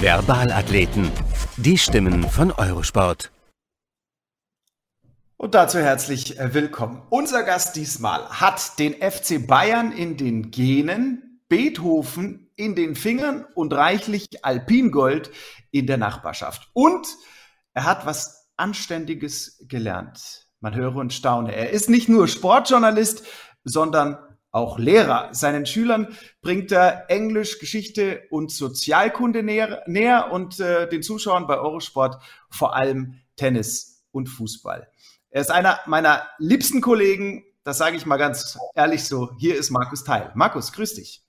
Verbalathleten. Die Stimmen von Eurosport. Und dazu herzlich äh, willkommen. Unser Gast diesmal hat den FC Bayern in den Genen, Beethoven in den Fingern und reichlich Alpingold in der Nachbarschaft. Und er hat was Anständiges gelernt. Man höre und staune. Er ist nicht nur Sportjournalist, sondern auch Lehrer. Seinen Schülern bringt er Englisch, Geschichte und Sozialkunde näher, näher und äh, den Zuschauern bei Eurosport vor allem Tennis und Fußball. Er ist einer meiner liebsten Kollegen, das sage ich mal ganz ehrlich so. Hier ist Markus Teil. Markus, grüß dich.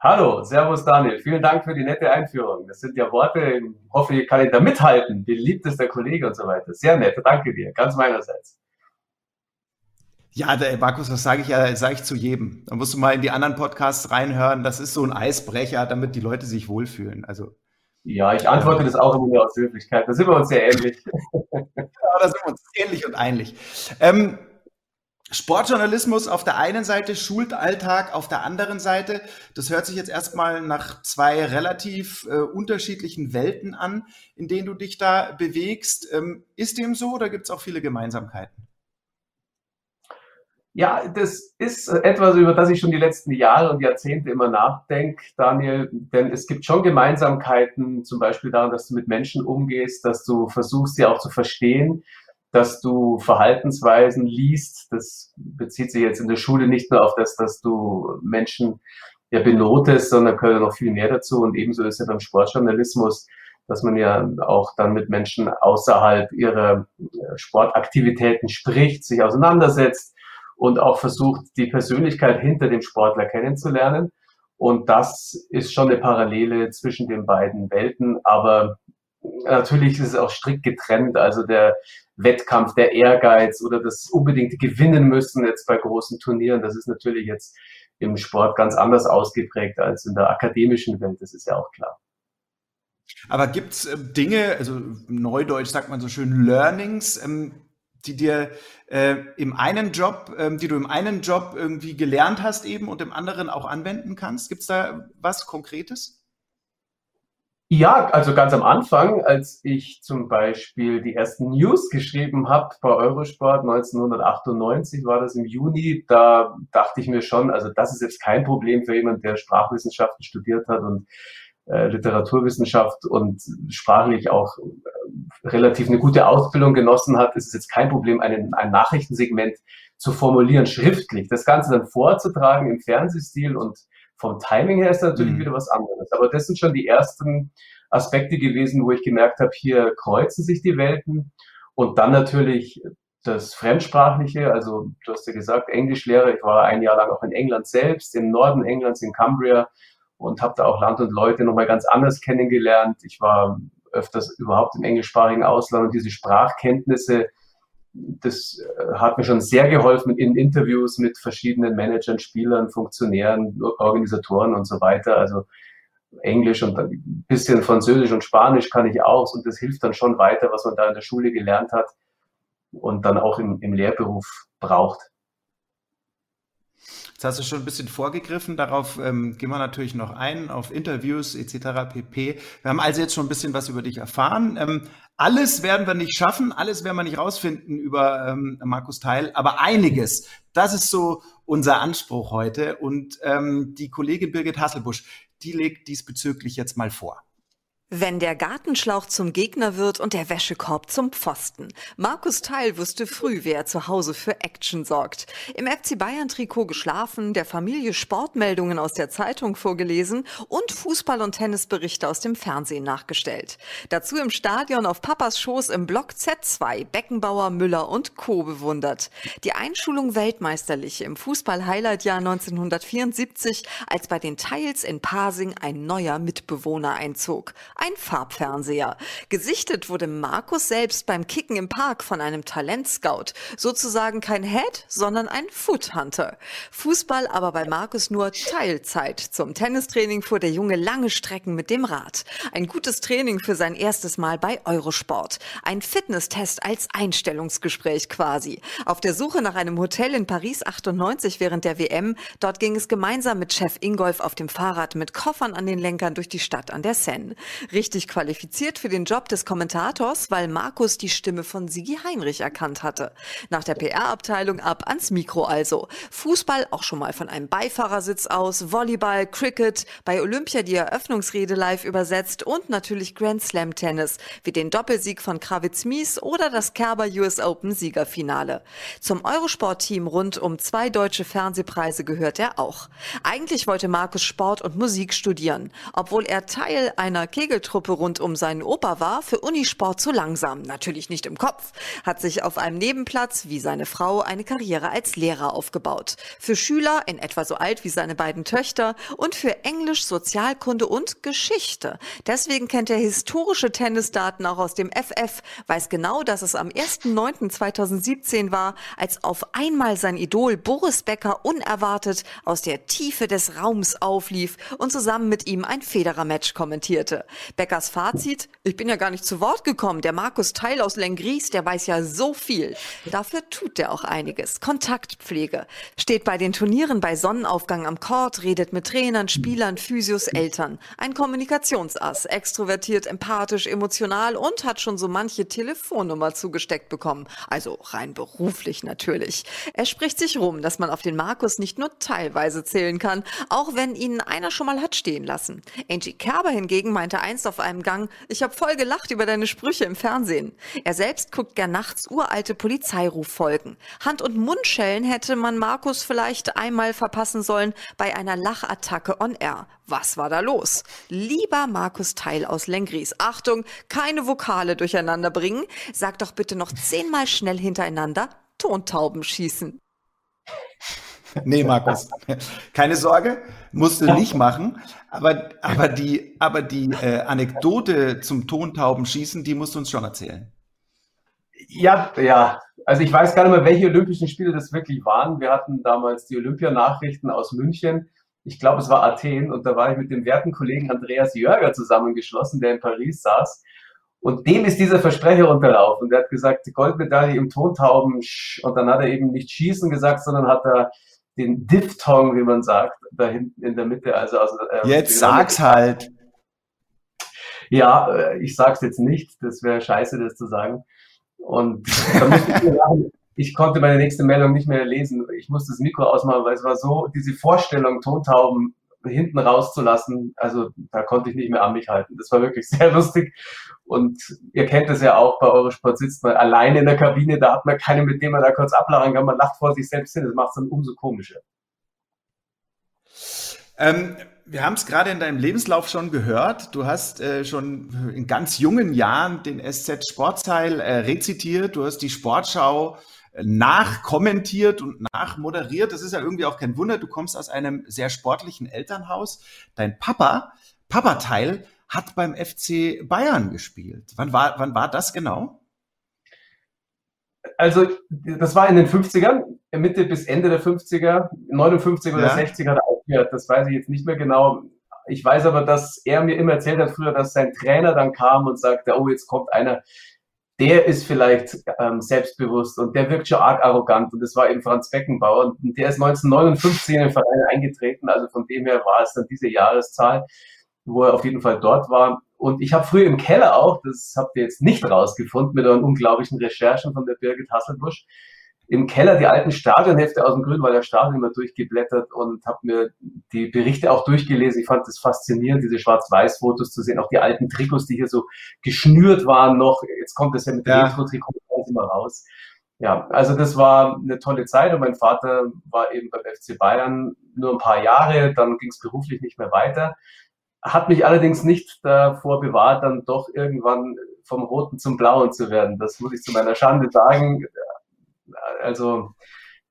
Hallo, Servus Daniel. Vielen Dank für die nette Einführung. Das sind ja Worte, ich hoffe, ich kann da mithalten. Beliebtester Kollege und so weiter. Sehr nett. Danke dir. Ganz meinerseits. Ja, der Markus, das sage ich ja, sage ich zu jedem. Da musst du mal in die anderen Podcasts reinhören. Das ist so ein Eisbrecher, damit die Leute sich wohlfühlen. Also. Ja, ich antworte das auch immer aus Höflichkeit. Da sind wir uns sehr ähnlich. ja, da sind wir uns ähnlich und ähnlich. Ähm, Sportjournalismus auf der einen Seite, Schulalltag auf der anderen Seite. Das hört sich jetzt erstmal nach zwei relativ äh, unterschiedlichen Welten an, in denen du dich da bewegst. Ähm, ist dem so oder gibt es auch viele Gemeinsamkeiten? Ja, das ist etwas, über das ich schon die letzten Jahre und Jahrzehnte immer nachdenke, Daniel. Denn es gibt schon Gemeinsamkeiten, zum Beispiel daran, dass du mit Menschen umgehst, dass du versuchst, sie auch zu verstehen dass du Verhaltensweisen liest. Das bezieht sich jetzt in der Schule nicht nur auf das, dass du Menschen ja benotest, sondern gehört noch viel mehr dazu. Und ebenso ist ja beim Sportjournalismus, dass man ja auch dann mit Menschen außerhalb ihrer Sportaktivitäten spricht, sich auseinandersetzt und auch versucht, die Persönlichkeit hinter dem Sportler kennenzulernen. Und das ist schon eine Parallele zwischen den beiden Welten. Aber natürlich ist es auch strikt getrennt. Also der Wettkampf, der Ehrgeiz oder das unbedingt gewinnen müssen jetzt bei großen Turnieren, das ist natürlich jetzt im Sport ganz anders ausgeprägt als in der akademischen Welt. Das ist ja auch klar. Aber gibt es äh, Dinge, also neudeutsch sagt man so schön Learnings, ähm, die dir äh, im einen Job, ähm, die du im einen Job irgendwie gelernt hast eben und im anderen auch anwenden kannst? Gibt es da was Konkretes? Ja, also ganz am Anfang, als ich zum Beispiel die ersten News geschrieben habe bei Eurosport 1998, war das im Juni, da dachte ich mir schon, also das ist jetzt kein Problem für jemand, der Sprachwissenschaften studiert hat und äh, Literaturwissenschaft und sprachlich auch äh, relativ eine gute Ausbildung genossen hat, ist es jetzt kein Problem, einen, ein Nachrichtensegment zu formulieren, schriftlich. Das Ganze dann vorzutragen im Fernsehstil und vom Timing her ist natürlich mhm. wieder was anderes. Aber das sind schon die ersten Aspekte gewesen, wo ich gemerkt habe, hier kreuzen sich die Welten. Und dann natürlich das Fremdsprachliche, also du hast ja gesagt, Englischlehrer, ich war ein Jahr lang auch in England selbst, im Norden Englands, in Cumbria und habe da auch Land und Leute nochmal ganz anders kennengelernt. Ich war öfters überhaupt im englischsprachigen Ausland und diese Sprachkenntnisse das äh, hat mir schon sehr geholfen in Interviews mit verschiedenen Managern, Spielern, Funktionären, Organisatoren und so weiter. Also Englisch und ein bisschen Französisch und Spanisch kann ich auch und das hilft dann schon weiter, was man da in der Schule gelernt hat und dann auch im, im Lehrberuf braucht. Jetzt hast du schon ein bisschen vorgegriffen, darauf ähm, gehen wir natürlich noch ein, auf Interviews etc. pp. Wir haben also jetzt schon ein bisschen was über dich erfahren. Ähm, alles werden wir nicht schaffen, alles werden wir nicht rausfinden über ähm, Markus Teil, aber einiges, das ist so unser Anspruch heute. Und ähm, die Kollegin Birgit Hasselbusch, die legt diesbezüglich jetzt mal vor. Wenn der Gartenschlauch zum Gegner wird und der Wäschekorb zum Pfosten. Markus Teil wusste früh, wer zu Hause für Action sorgt. Im FC Bayern Trikot geschlafen, der Familie Sportmeldungen aus der Zeitung vorgelesen und Fußball- und Tennisberichte aus dem Fernsehen nachgestellt. Dazu im Stadion auf Papas Schoß im Block Z2 Beckenbauer, Müller und Co. bewundert. Die Einschulung weltmeisterlich im Fußball-Highlight-Jahr 1974, als bei den Teils in Pasing ein neuer Mitbewohner einzog ein Farbfernseher. Gesichtet wurde Markus selbst beim Kicken im Park von einem Talentscout. Sozusagen kein Head, sondern ein Foothunter. Fußball aber bei Markus nur Teilzeit. Zum Tennistraining fuhr der Junge lange Strecken mit dem Rad. Ein gutes Training für sein erstes Mal bei Eurosport. Ein Fitnesstest als Einstellungsgespräch quasi. Auf der Suche nach einem Hotel in Paris 98 während der WM. Dort ging es gemeinsam mit Chef Ingolf auf dem Fahrrad mit Koffern an den Lenkern durch die Stadt an der Seine richtig qualifiziert für den Job des Kommentators, weil Markus die Stimme von Sigi Heinrich erkannt hatte. Nach der PR-Abteilung ab ans Mikro also. Fußball auch schon mal von einem Beifahrersitz aus, Volleyball, Cricket, bei Olympia die Eröffnungsrede live übersetzt und natürlich Grand Slam Tennis, wie den Doppelsieg von Kravitz Mies oder das Kerber US Open Siegerfinale. Zum Eurosport-Team rund um zwei deutsche Fernsehpreise gehört er auch. Eigentlich wollte Markus Sport und Musik studieren, obwohl er Teil einer Kegel Kegeltruppe rund um seinen Opa war, für Unisport zu langsam. Natürlich nicht im Kopf. Hat sich auf einem Nebenplatz, wie seine Frau, eine Karriere als Lehrer aufgebaut. Für Schüler, in etwa so alt wie seine beiden Töchter, und für Englisch, Sozialkunde und Geschichte. Deswegen kennt er historische Tennisdaten auch aus dem FF, weiß genau, dass es am 1.9.2017 war, als auf einmal sein Idol Boris Becker unerwartet aus der Tiefe des Raums auflief und zusammen mit ihm ein Federer-Match kommentierte. Beckers Fazit, ich bin ja gar nicht zu Wort gekommen. Der Markus Teil aus Lengries, der weiß ja so viel. Dafür tut er auch einiges. Kontaktpflege. Steht bei den Turnieren bei Sonnenaufgang am Court, redet mit Trainern, Spielern, Physios, Eltern. Ein Kommunikationsass, extrovertiert, empathisch, emotional und hat schon so manche Telefonnummer zugesteckt bekommen. Also rein beruflich natürlich. Er spricht sich rum, dass man auf den Markus nicht nur teilweise zählen kann, auch wenn ihn einer schon mal hat stehen lassen. Angie Kerber hingegen meinte einst auf einem Gang, ich habe voll gelacht über deine Sprüche im Fernsehen. Er selbst guckt gern nachts uralte Polizeiruffolgen. Hand- und Mundschellen hätte man Markus vielleicht einmal verpassen sollen bei einer Lachattacke on air. Was war da los? Lieber Markus Teil aus Lengries, Achtung, keine Vokale durcheinander bringen. Sag doch bitte noch zehnmal schnell hintereinander Tontauben schießen. Nee, Markus, keine Sorge, musst du nicht machen. Aber, aber die, aber die äh, Anekdote zum Tontaubenschießen, die musst du uns schon erzählen. Ja, ja. Also ich weiß gar nicht mehr, welche Olympischen Spiele das wirklich waren. Wir hatten damals die Olympianachrichten aus München. Ich glaube, es war Athen und da war ich mit dem werten Kollegen Andreas Jörger zusammengeschlossen, der in Paris saß. Und dem ist dieser Versprecher unterlaufen. Der hat gesagt, Goldmedaille im Tontauben. Und dann hat er eben nicht schießen gesagt, sondern hat er den Diphthong, wie man sagt, da hinten in der Mitte. Also, also ähm, jetzt sag's halt. Ja, äh, ich sag's jetzt nicht. Das wäre scheiße, das zu sagen. Und ich konnte meine nächste Meldung nicht mehr lesen. Ich musste das Mikro ausmachen, weil es war so, diese Vorstellung, Tontauben hinten rauszulassen, also da konnte ich nicht mehr an mich halten. Das war wirklich sehr lustig. Und ihr kennt es ja auch, bei Eurosport sitzt man alleine in der Kabine, da hat man keinen, mit dem man da kurz ablachen kann, man lacht vor sich selbst hin, das macht es dann umso komischer. Ähm, wir haben es gerade in deinem Lebenslauf schon gehört. Du hast äh, schon in ganz jungen Jahren den SZ Sportteil äh, rezitiert. Du hast die Sportschau nachkommentiert und nachmoderiert. Das ist ja irgendwie auch kein Wunder. Du kommst aus einem sehr sportlichen Elternhaus. Dein Papa, Papateil, hat beim FC Bayern gespielt. Wann war, wann war das genau? Also, das war in den 50ern, Mitte bis Ende der 50er, 59 oder ja. 60 hat er aufgehört. Das weiß ich jetzt nicht mehr genau. Ich weiß aber, dass er mir immer erzählt hat früher, dass sein Trainer dann kam und sagte, oh, jetzt kommt einer, der ist vielleicht ähm, selbstbewusst und der wirkt schon arg arrogant. Und das war eben Franz Beckenbauer. Und der ist 1959 in den Verein eingetreten. Also von dem her war es dann diese Jahreszahl, wo er auf jeden Fall dort war. Und ich habe früher im Keller auch, das habt ihr jetzt nicht rausgefunden, mit euren unglaublichen Recherchen von der Birgit Hasselbusch, im Keller die alten Stadionhefte aus dem Grünwalder Stadion immer durchgeblättert und habe mir die Berichte auch durchgelesen. Ich fand es faszinierend, diese Schwarz-Weiß-Fotos zu sehen, auch die alten Trikots, die hier so geschnürt waren noch. Jetzt kommt es ja mit ja. Retro-Trikots immer raus. Ja, also das war eine tolle Zeit und mein Vater war eben beim FC Bayern nur ein paar Jahre, dann ging es beruflich nicht mehr weiter. Hat mich allerdings nicht davor bewahrt, dann doch irgendwann vom Roten zum Blauen zu werden. Das muss ich zu meiner Schande sagen also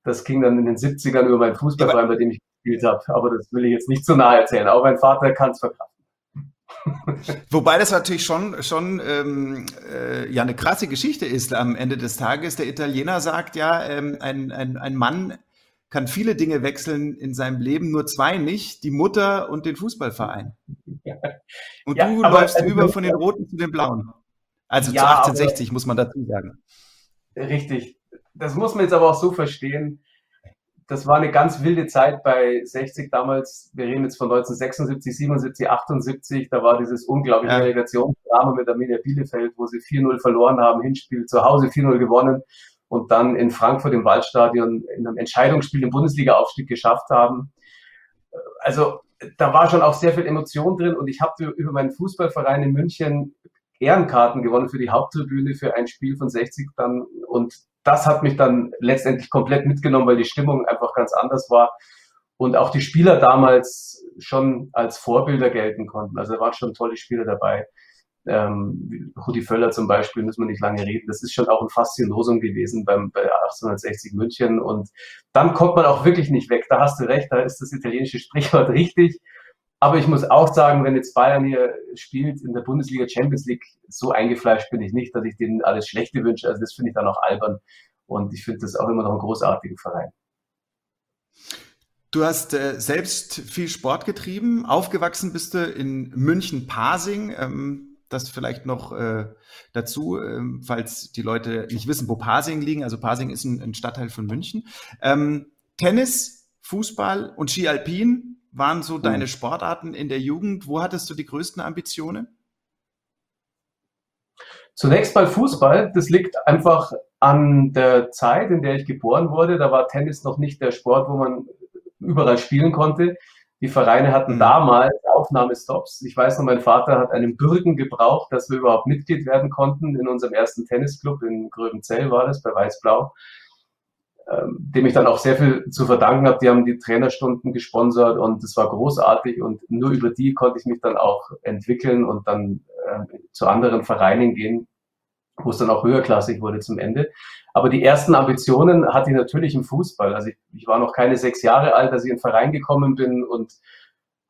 das ging dann in den 70ern über meinen Fußballverein, bei dem ich gespielt habe. Aber das will ich jetzt nicht zu nahe erzählen. Auch mein Vater kann es verkraften. Wobei das natürlich schon, schon ähm, äh, ja eine krasse Geschichte ist am Ende des Tages. Der Italiener sagt ja, ähm, ein, ein, ein Mann kann viele Dinge wechseln in seinem Leben, nur zwei nicht, die Mutter und den Fußballverein. Und ja, du läufst also, über von den Roten zu den Blauen. Also ja, zu 1860, aber, muss man dazu sagen. Richtig das muss man jetzt aber auch so verstehen. Das war eine ganz wilde Zeit bei 60 damals. Wir reden jetzt von 1976, 77, 78. Da war dieses unglaubliche ja. Relegationsdrama mit Arminia Bielefeld, wo sie 4-0 verloren haben, Hinspiel zu Hause 4-0 gewonnen und dann in Frankfurt im Waldstadion in einem Entscheidungsspiel im Bundesliga-Aufstieg geschafft haben. Also da war schon auch sehr viel Emotion drin und ich habe über meinen Fußballverein in München Ehrenkarten gewonnen für die Haupttribüne für ein Spiel von 60 dann und das hat mich dann letztendlich komplett mitgenommen, weil die Stimmung einfach ganz anders war und auch die Spieler damals schon als Vorbilder gelten konnten. Also da waren schon tolle Spieler dabei. Ähm, Rudi Völler zum Beispiel, müssen wir nicht lange reden. Das ist schon auch ein Faszinosum gewesen beim, bei 1860 München. Und dann kommt man auch wirklich nicht weg. Da hast du recht, da ist das italienische Sprichwort richtig. Aber ich muss auch sagen, wenn jetzt Bayern hier spielt in der Bundesliga Champions League, so eingefleischt bin ich nicht, dass ich denen alles Schlechte wünsche. Also das finde ich dann auch albern. Und ich finde das auch immer noch ein großartiger Verein. Du hast äh, selbst viel Sport getrieben. Aufgewachsen bist du in München-Pasing. Ähm, das vielleicht noch äh, dazu, ähm, falls die Leute nicht wissen, wo Pasing liegen. Also Pasing ist ein, ein Stadtteil von München. Ähm, Tennis, Fußball und Ski Alpin waren so deine hm. Sportarten in der Jugend? Wo hattest du die größten Ambitionen? Zunächst mal Fußball. Das liegt einfach an der Zeit, in der ich geboren wurde. Da war Tennis noch nicht der Sport, wo man überall spielen konnte. Die Vereine hatten mhm. damals Aufnahmestops. Ich weiß noch, mein Vater hat einen Bürgen gebraucht, dass wir überhaupt Mitglied werden konnten. In unserem ersten Tennisclub in Gröbenzell war das, bei Weiß-Blau. Ähm, dem ich dann auch sehr viel zu verdanken habe. Die haben die Trainerstunden gesponsert und es war großartig und nur über die konnte ich mich dann auch entwickeln und dann äh, zu anderen Vereinen gehen, wo es dann auch höherklassig wurde zum Ende. Aber die ersten Ambitionen hatte ich natürlich im Fußball. Also ich, ich war noch keine sechs Jahre alt, als ich in den Verein gekommen bin und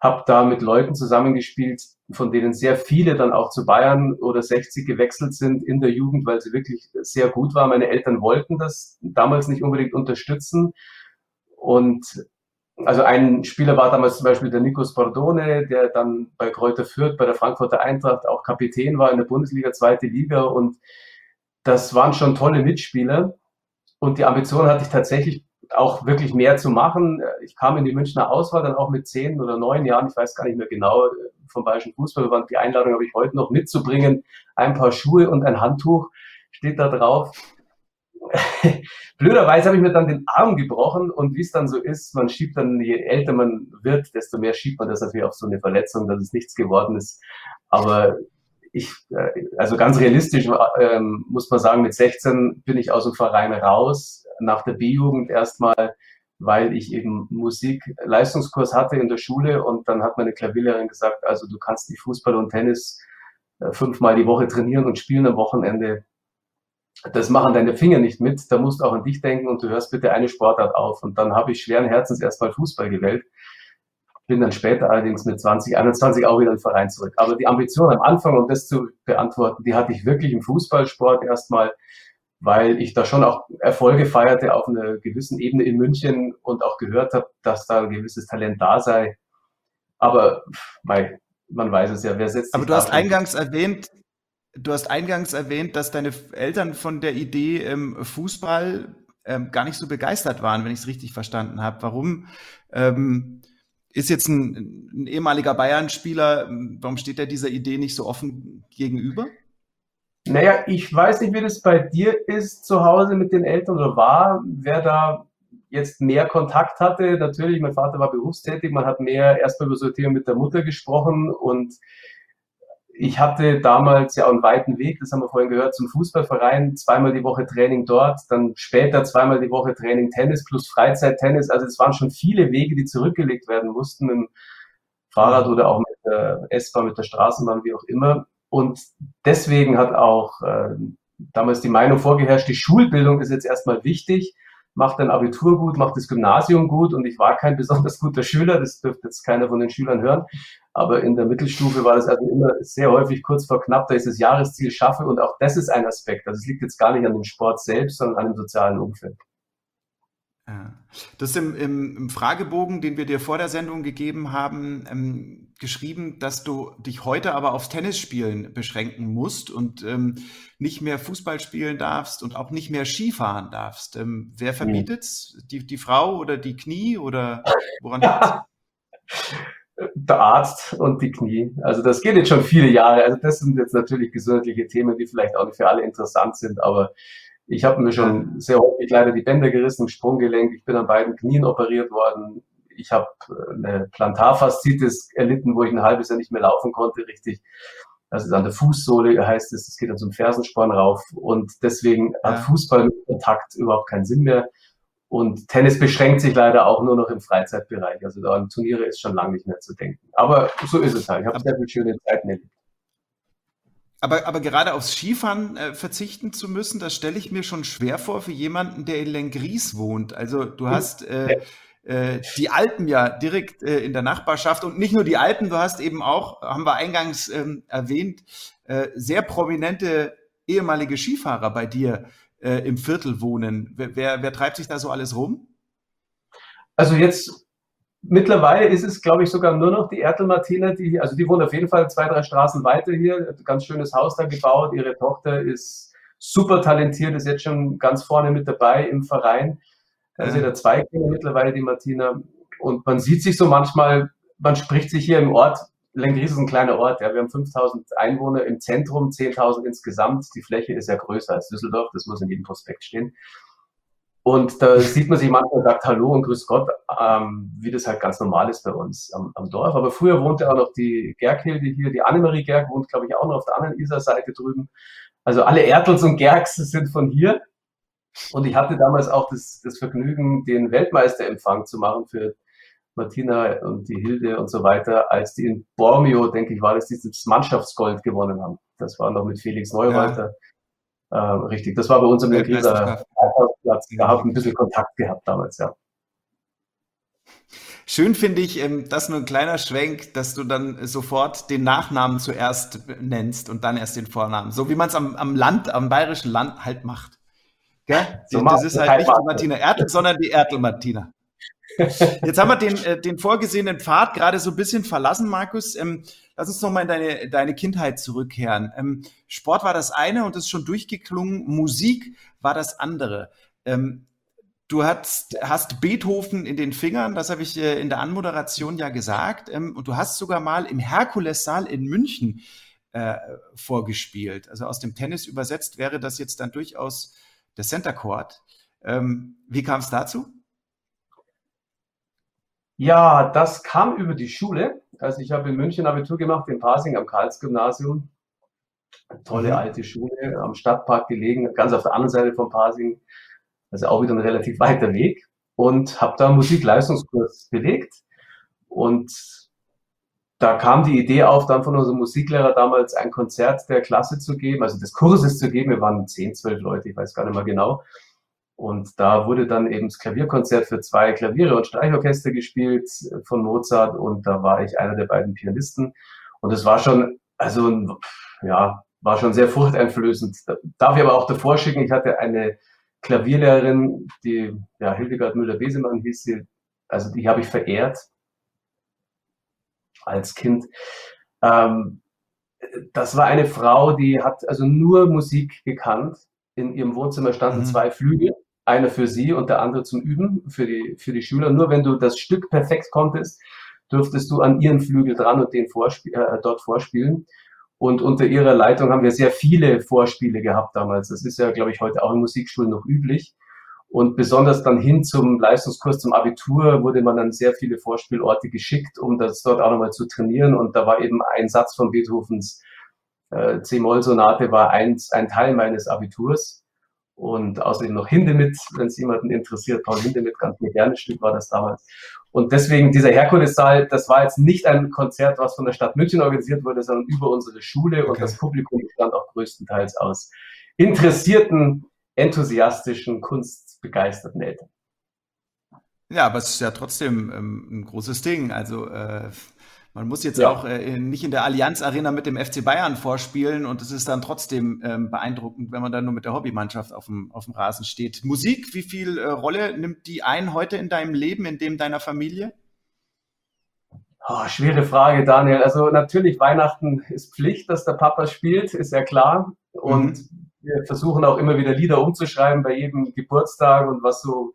habe da mit Leuten zusammengespielt, von denen sehr viele dann auch zu Bayern oder 60 gewechselt sind in der Jugend, weil sie wirklich sehr gut waren. Meine Eltern wollten das damals nicht unbedingt unterstützen. Und also ein Spieler war damals zum Beispiel der Nico Spordone, der dann bei Kräuter Fürth, bei der Frankfurter Eintracht auch Kapitän war in der Bundesliga, zweite Liga. Und das waren schon tolle Mitspieler. Und die Ambition hatte ich tatsächlich auch wirklich mehr zu machen. Ich kam in die Münchner Auswahl dann auch mit zehn oder neun Jahren, ich weiß gar nicht mehr genau, vom Bayerischen Fußballverband. Die Einladung habe ich heute noch mitzubringen. Ein paar Schuhe und ein Handtuch steht da drauf. Blöderweise habe ich mir dann den Arm gebrochen und wie es dann so ist, man schiebt dann, je älter man wird, desto mehr schiebt man das natürlich auf so eine Verletzung, dass es nichts geworden ist. Aber ich, äh, also ganz realistisch ähm, muss man sagen, mit 16 bin ich aus dem Verein raus, nach der B-Jugend erstmal, weil ich eben Musik-Leistungskurs hatte in der Schule und dann hat meine Klavierlehrerin gesagt, also du kannst nicht Fußball und Tennis äh, fünfmal die Woche trainieren und spielen am Wochenende. Das machen deine Finger nicht mit, da musst du auch an dich denken und du hörst bitte eine Sportart auf. Und dann habe ich schweren Herzens erstmal Fußball gewählt bin dann später allerdings mit 2021 auch wieder im Verein zurück. Aber die Ambition am Anfang, um das zu beantworten, die hatte ich wirklich im Fußballsport erstmal, weil ich da schon auch Erfolge feierte auf einer gewissen Ebene in München und auch gehört habe, dass da ein gewisses Talent da sei. Aber weil, man weiß es ja, wer setzt Aber du hast eingangs erwähnt, du hast eingangs erwähnt, dass deine Eltern von der Idee ähm, Fußball ähm, gar nicht so begeistert waren, wenn ich es richtig verstanden habe. Warum? Ähm, ist jetzt ein, ein ehemaliger Bayern-Spieler, warum steht er dieser Idee nicht so offen gegenüber? Naja, ich weiß nicht, wie das bei dir ist zu Hause mit den Eltern oder war, wer da jetzt mehr Kontakt hatte. Natürlich, mein Vater war berufstätig, man hat mehr erstmal über so Themen mit der Mutter gesprochen und ich hatte damals ja einen weiten Weg, das haben wir vorhin gehört, zum Fußballverein, zweimal die Woche Training dort, dann später zweimal die Woche Training Tennis plus Freizeit-Tennis. Also es waren schon viele Wege, die zurückgelegt werden mussten, dem Fahrrad oder auch mit der S-Bahn, mit der Straßenbahn, wie auch immer. Und deswegen hat auch äh, damals die Meinung vorgeherrscht, die Schulbildung ist jetzt erstmal wichtig macht dein Abitur gut, macht das Gymnasium gut und ich war kein besonders guter Schüler, das dürfte jetzt keiner von den Schülern hören, aber in der Mittelstufe war das also immer sehr häufig kurz vor knapp, da ich das Jahresziel schaffe und auch das ist ein Aspekt, also es liegt jetzt gar nicht an dem Sport selbst, sondern an dem sozialen Umfeld. Ja. Das ist im, im, im, Fragebogen, den wir dir vor der Sendung gegeben haben, ähm, geschrieben, dass du dich heute aber aufs Tennisspielen beschränken musst und ähm, nicht mehr Fußball spielen darfst und auch nicht mehr Skifahren darfst. Ähm, wer verbietet's? Mhm. Die, die Frau oder die Knie oder woran Der Arzt und die Knie. Also das geht jetzt schon viele Jahre. Also das sind jetzt natürlich gesundheitliche Themen, die vielleicht auch nicht für alle interessant sind, aber ich habe mir schon sehr häufig leider die Bänder gerissen im Sprunggelenk. Ich bin an beiden Knien operiert worden. Ich habe äh, eine Plantarfaszitis erlitten, wo ich ein halbes Jahr nicht mehr laufen konnte, richtig. Also an der Fußsohle heißt es, es geht dann zum Fersensporn rauf. Und deswegen ja. hat Fußball mit Kontakt überhaupt keinen Sinn mehr. Und Tennis beschränkt sich leider auch nur noch im Freizeitbereich. Also da an Turniere ist schon lange nicht mehr zu denken. Aber so ist es halt. Ich habe sehr viele schöne Zeiten erlebt. Aber, aber gerade aufs Skifahren äh, verzichten zu müssen, das stelle ich mir schon schwer vor für jemanden, der in Lengries wohnt. Also du hast äh, äh, die Alpen ja direkt äh, in der Nachbarschaft und nicht nur die Alpen, du hast eben auch, haben wir eingangs ähm, erwähnt, äh, sehr prominente ehemalige Skifahrer bei dir äh, im Viertel wohnen. Wer, wer, wer treibt sich da so alles rum? Also jetzt Mittlerweile ist es, glaube ich, sogar nur noch die Ertel-Martina, die, also die wohnt auf jeden Fall zwei, drei Straßen weiter hier, ganz schönes Haus da gebaut. Ihre Tochter ist super talentiert, ist jetzt schon ganz vorne mit dabei im Verein. Also hat zwei Kinder mittlerweile, die Martina. Und man sieht sich so manchmal, man spricht sich hier im Ort, Lengries ist ein kleiner Ort, ja, wir haben 5000 Einwohner im Zentrum, 10.000 insgesamt. Die Fläche ist ja größer als Düsseldorf, das muss in jedem Prospekt stehen. Und da sieht man sich manchmal und sagt Hallo und Grüß Gott, ähm, wie das halt ganz normal ist bei uns am, am, Dorf. Aber früher wohnte auch noch die Gerghilde hier, die Annemarie Gerg wohnt, glaube ich, auch noch auf der anderen Isar-Seite drüben. Also alle Ertels und Gergs sind von hier. Und ich hatte damals auch das, das Vergnügen, den Weltmeisterempfang zu machen für Martina und die Hilde und so weiter, als die in Bormio, denke ich, war das dieses Mannschaftsgold gewonnen haben. Das war noch mit Felix Neuwalter. Ja. Äh, richtig, das war bei uns im Grieser Platz. Da habe ein bisschen Kontakt gehabt damals, ja. Schön finde ich, ähm, das nur ein kleiner Schwenk, dass du dann sofort den Nachnamen zuerst nennst und dann erst den Vornamen. So wie man es am, am Land, am bayerischen Land halt macht. Gell? So das ist halt nicht die Martina Ertel, sondern die Ertel Martina. Jetzt haben wir den, äh, den vorgesehenen Pfad gerade so ein bisschen verlassen, Markus. Ähm, lass uns noch mal in deine, deine Kindheit zurückkehren. Ähm, Sport war das eine und das ist schon durchgeklungen. Musik war das andere. Ähm, du hast, hast Beethoven in den Fingern, das habe ich äh, in der Anmoderation ja gesagt. Ähm, und du hast sogar mal im Herkulessaal in München äh, vorgespielt. Also aus dem Tennis übersetzt wäre das jetzt dann durchaus der Center Court. Ähm, wie kam es dazu? Ja, das kam über die Schule. Also ich habe in München Abitur gemacht, in Pasing am Karls-Gymnasium. Tolle mhm. alte Schule, am Stadtpark gelegen, ganz auf der anderen Seite von Pasing. Also auch wieder ein relativ weiter Weg. Und habe da Musikleistungskurs belegt. Und da kam die Idee auf, dann von unserem Musiklehrer damals ein Konzert der Klasse zu geben, also des Kurses zu geben. Wir waren zehn, zwölf Leute, ich weiß gar nicht mehr genau. Und da wurde dann eben das Klavierkonzert für zwei Klaviere und Streichorchester gespielt von Mozart und da war ich einer der beiden Pianisten. Und es war schon, also ja, war schon sehr furchteinflößend. Darf ich aber auch davor schicken, ich hatte eine Klavierlehrerin, die ja, Hildegard Müller-Besemann hieß sie, also die habe ich verehrt als Kind. Ähm, das war eine Frau, die hat also nur Musik gekannt. In ihrem Wohnzimmer standen mhm. zwei Flügel einer für sie und der andere zum Üben für die, für die Schüler. Nur wenn du das Stück perfekt konntest, dürftest du an ihren Flügel dran und den vorspiel, äh, dort vorspielen. Und unter ihrer Leitung haben wir sehr viele Vorspiele gehabt damals. Das ist ja, glaube ich, heute auch in Musikschulen noch üblich. Und besonders dann hin zum Leistungskurs, zum Abitur, wurde man dann sehr viele Vorspielorte geschickt, um das dort auch nochmal zu trainieren. Und da war eben ein Satz von Beethovens äh, C-Moll-Sonate war eins, ein Teil meines Abiturs. Und außerdem noch Hindemith, wenn es jemanden interessiert. Paul Hindemith, ganz modernes Stück war das damals. Und deswegen dieser Herkulessaal, das war jetzt nicht ein Konzert, was von der Stadt München organisiert wurde, sondern über unsere Schule okay. und das Publikum bestand auch größtenteils aus interessierten, enthusiastischen, kunstbegeisterten Eltern. Ja, aber es ist ja trotzdem ähm, ein großes Ding. Also äh, man muss jetzt ja. auch äh, nicht in der Allianz Arena mit dem FC Bayern vorspielen und es ist dann trotzdem ähm, beeindruckend, wenn man dann nur mit der Hobbymannschaft auf dem, auf dem Rasen steht. Musik, wie viel äh, Rolle nimmt die ein heute in deinem Leben, in dem deiner Familie? Oh, schwere Frage, Daniel. Also natürlich, Weihnachten ist Pflicht, dass der Papa spielt, ist ja klar. Und mhm. wir versuchen auch immer wieder Lieder umzuschreiben bei jedem Geburtstag und was so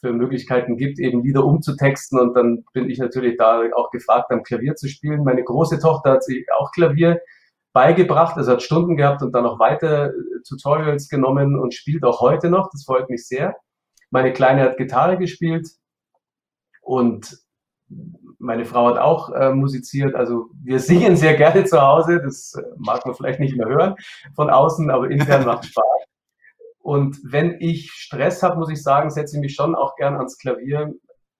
für Möglichkeiten gibt, eben Lieder umzutexten. Und dann bin ich natürlich da auch gefragt, am Klavier zu spielen. Meine große Tochter hat sich auch Klavier beigebracht, also hat Stunden gehabt und dann auch weiter äh, Tutorials genommen und spielt auch heute noch. Das freut mich sehr. Meine Kleine hat Gitarre gespielt und meine Frau hat auch äh, musiziert. Also wir singen sehr gerne zu Hause. Das äh, mag man vielleicht nicht mehr hören von außen, aber intern macht Spaß. Und wenn ich Stress habe, muss ich sagen, setze ich mich schon auch gern ans Klavier.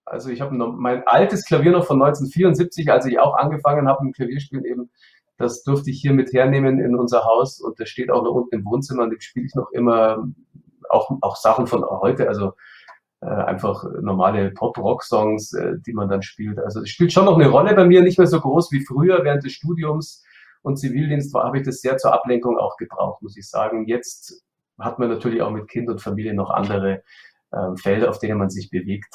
Also ich habe mein altes Klavier noch von 1974, als ich auch angefangen habe mit Klavierspielen eben, das durfte ich hier mit hernehmen in unser Haus und das steht auch noch unten im Wohnzimmer und dem spiele ich noch immer auch, auch Sachen von heute, also äh, einfach normale Pop-Rock-Songs, äh, die man dann spielt. Also es spielt schon noch eine Rolle bei mir, nicht mehr so groß wie früher während des Studiums und Zivildienst war, habe ich das sehr zur Ablenkung auch gebraucht, muss ich sagen. Jetzt hat man natürlich auch mit Kind und Familie noch andere ähm, Felder, auf denen man sich bewegt.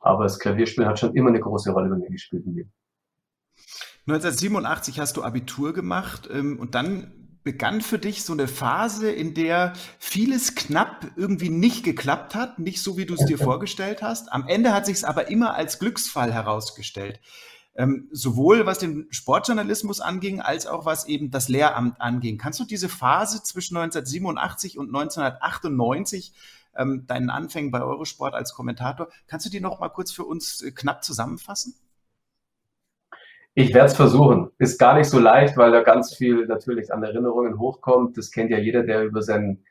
Aber das Klavierspielen hat schon immer eine große Rolle bei mir gespielt im Leben. 1987 hast du Abitur gemacht ähm, und dann begann für dich so eine Phase, in der vieles knapp irgendwie nicht geklappt hat, nicht so wie du es dir vorgestellt hast. Am Ende hat sich es aber immer als Glücksfall herausgestellt ähm, sowohl was den Sportjournalismus anging, als auch was eben das Lehramt anging. Kannst du diese Phase zwischen 1987 und 1998 ähm, deinen Anfängen bei Eurosport als Kommentator, kannst du die noch mal kurz für uns äh, knapp zusammenfassen? Ich werde es versuchen. Ist gar nicht so leicht, weil da ganz viel natürlich an Erinnerungen hochkommt. Das kennt ja jeder, der über sein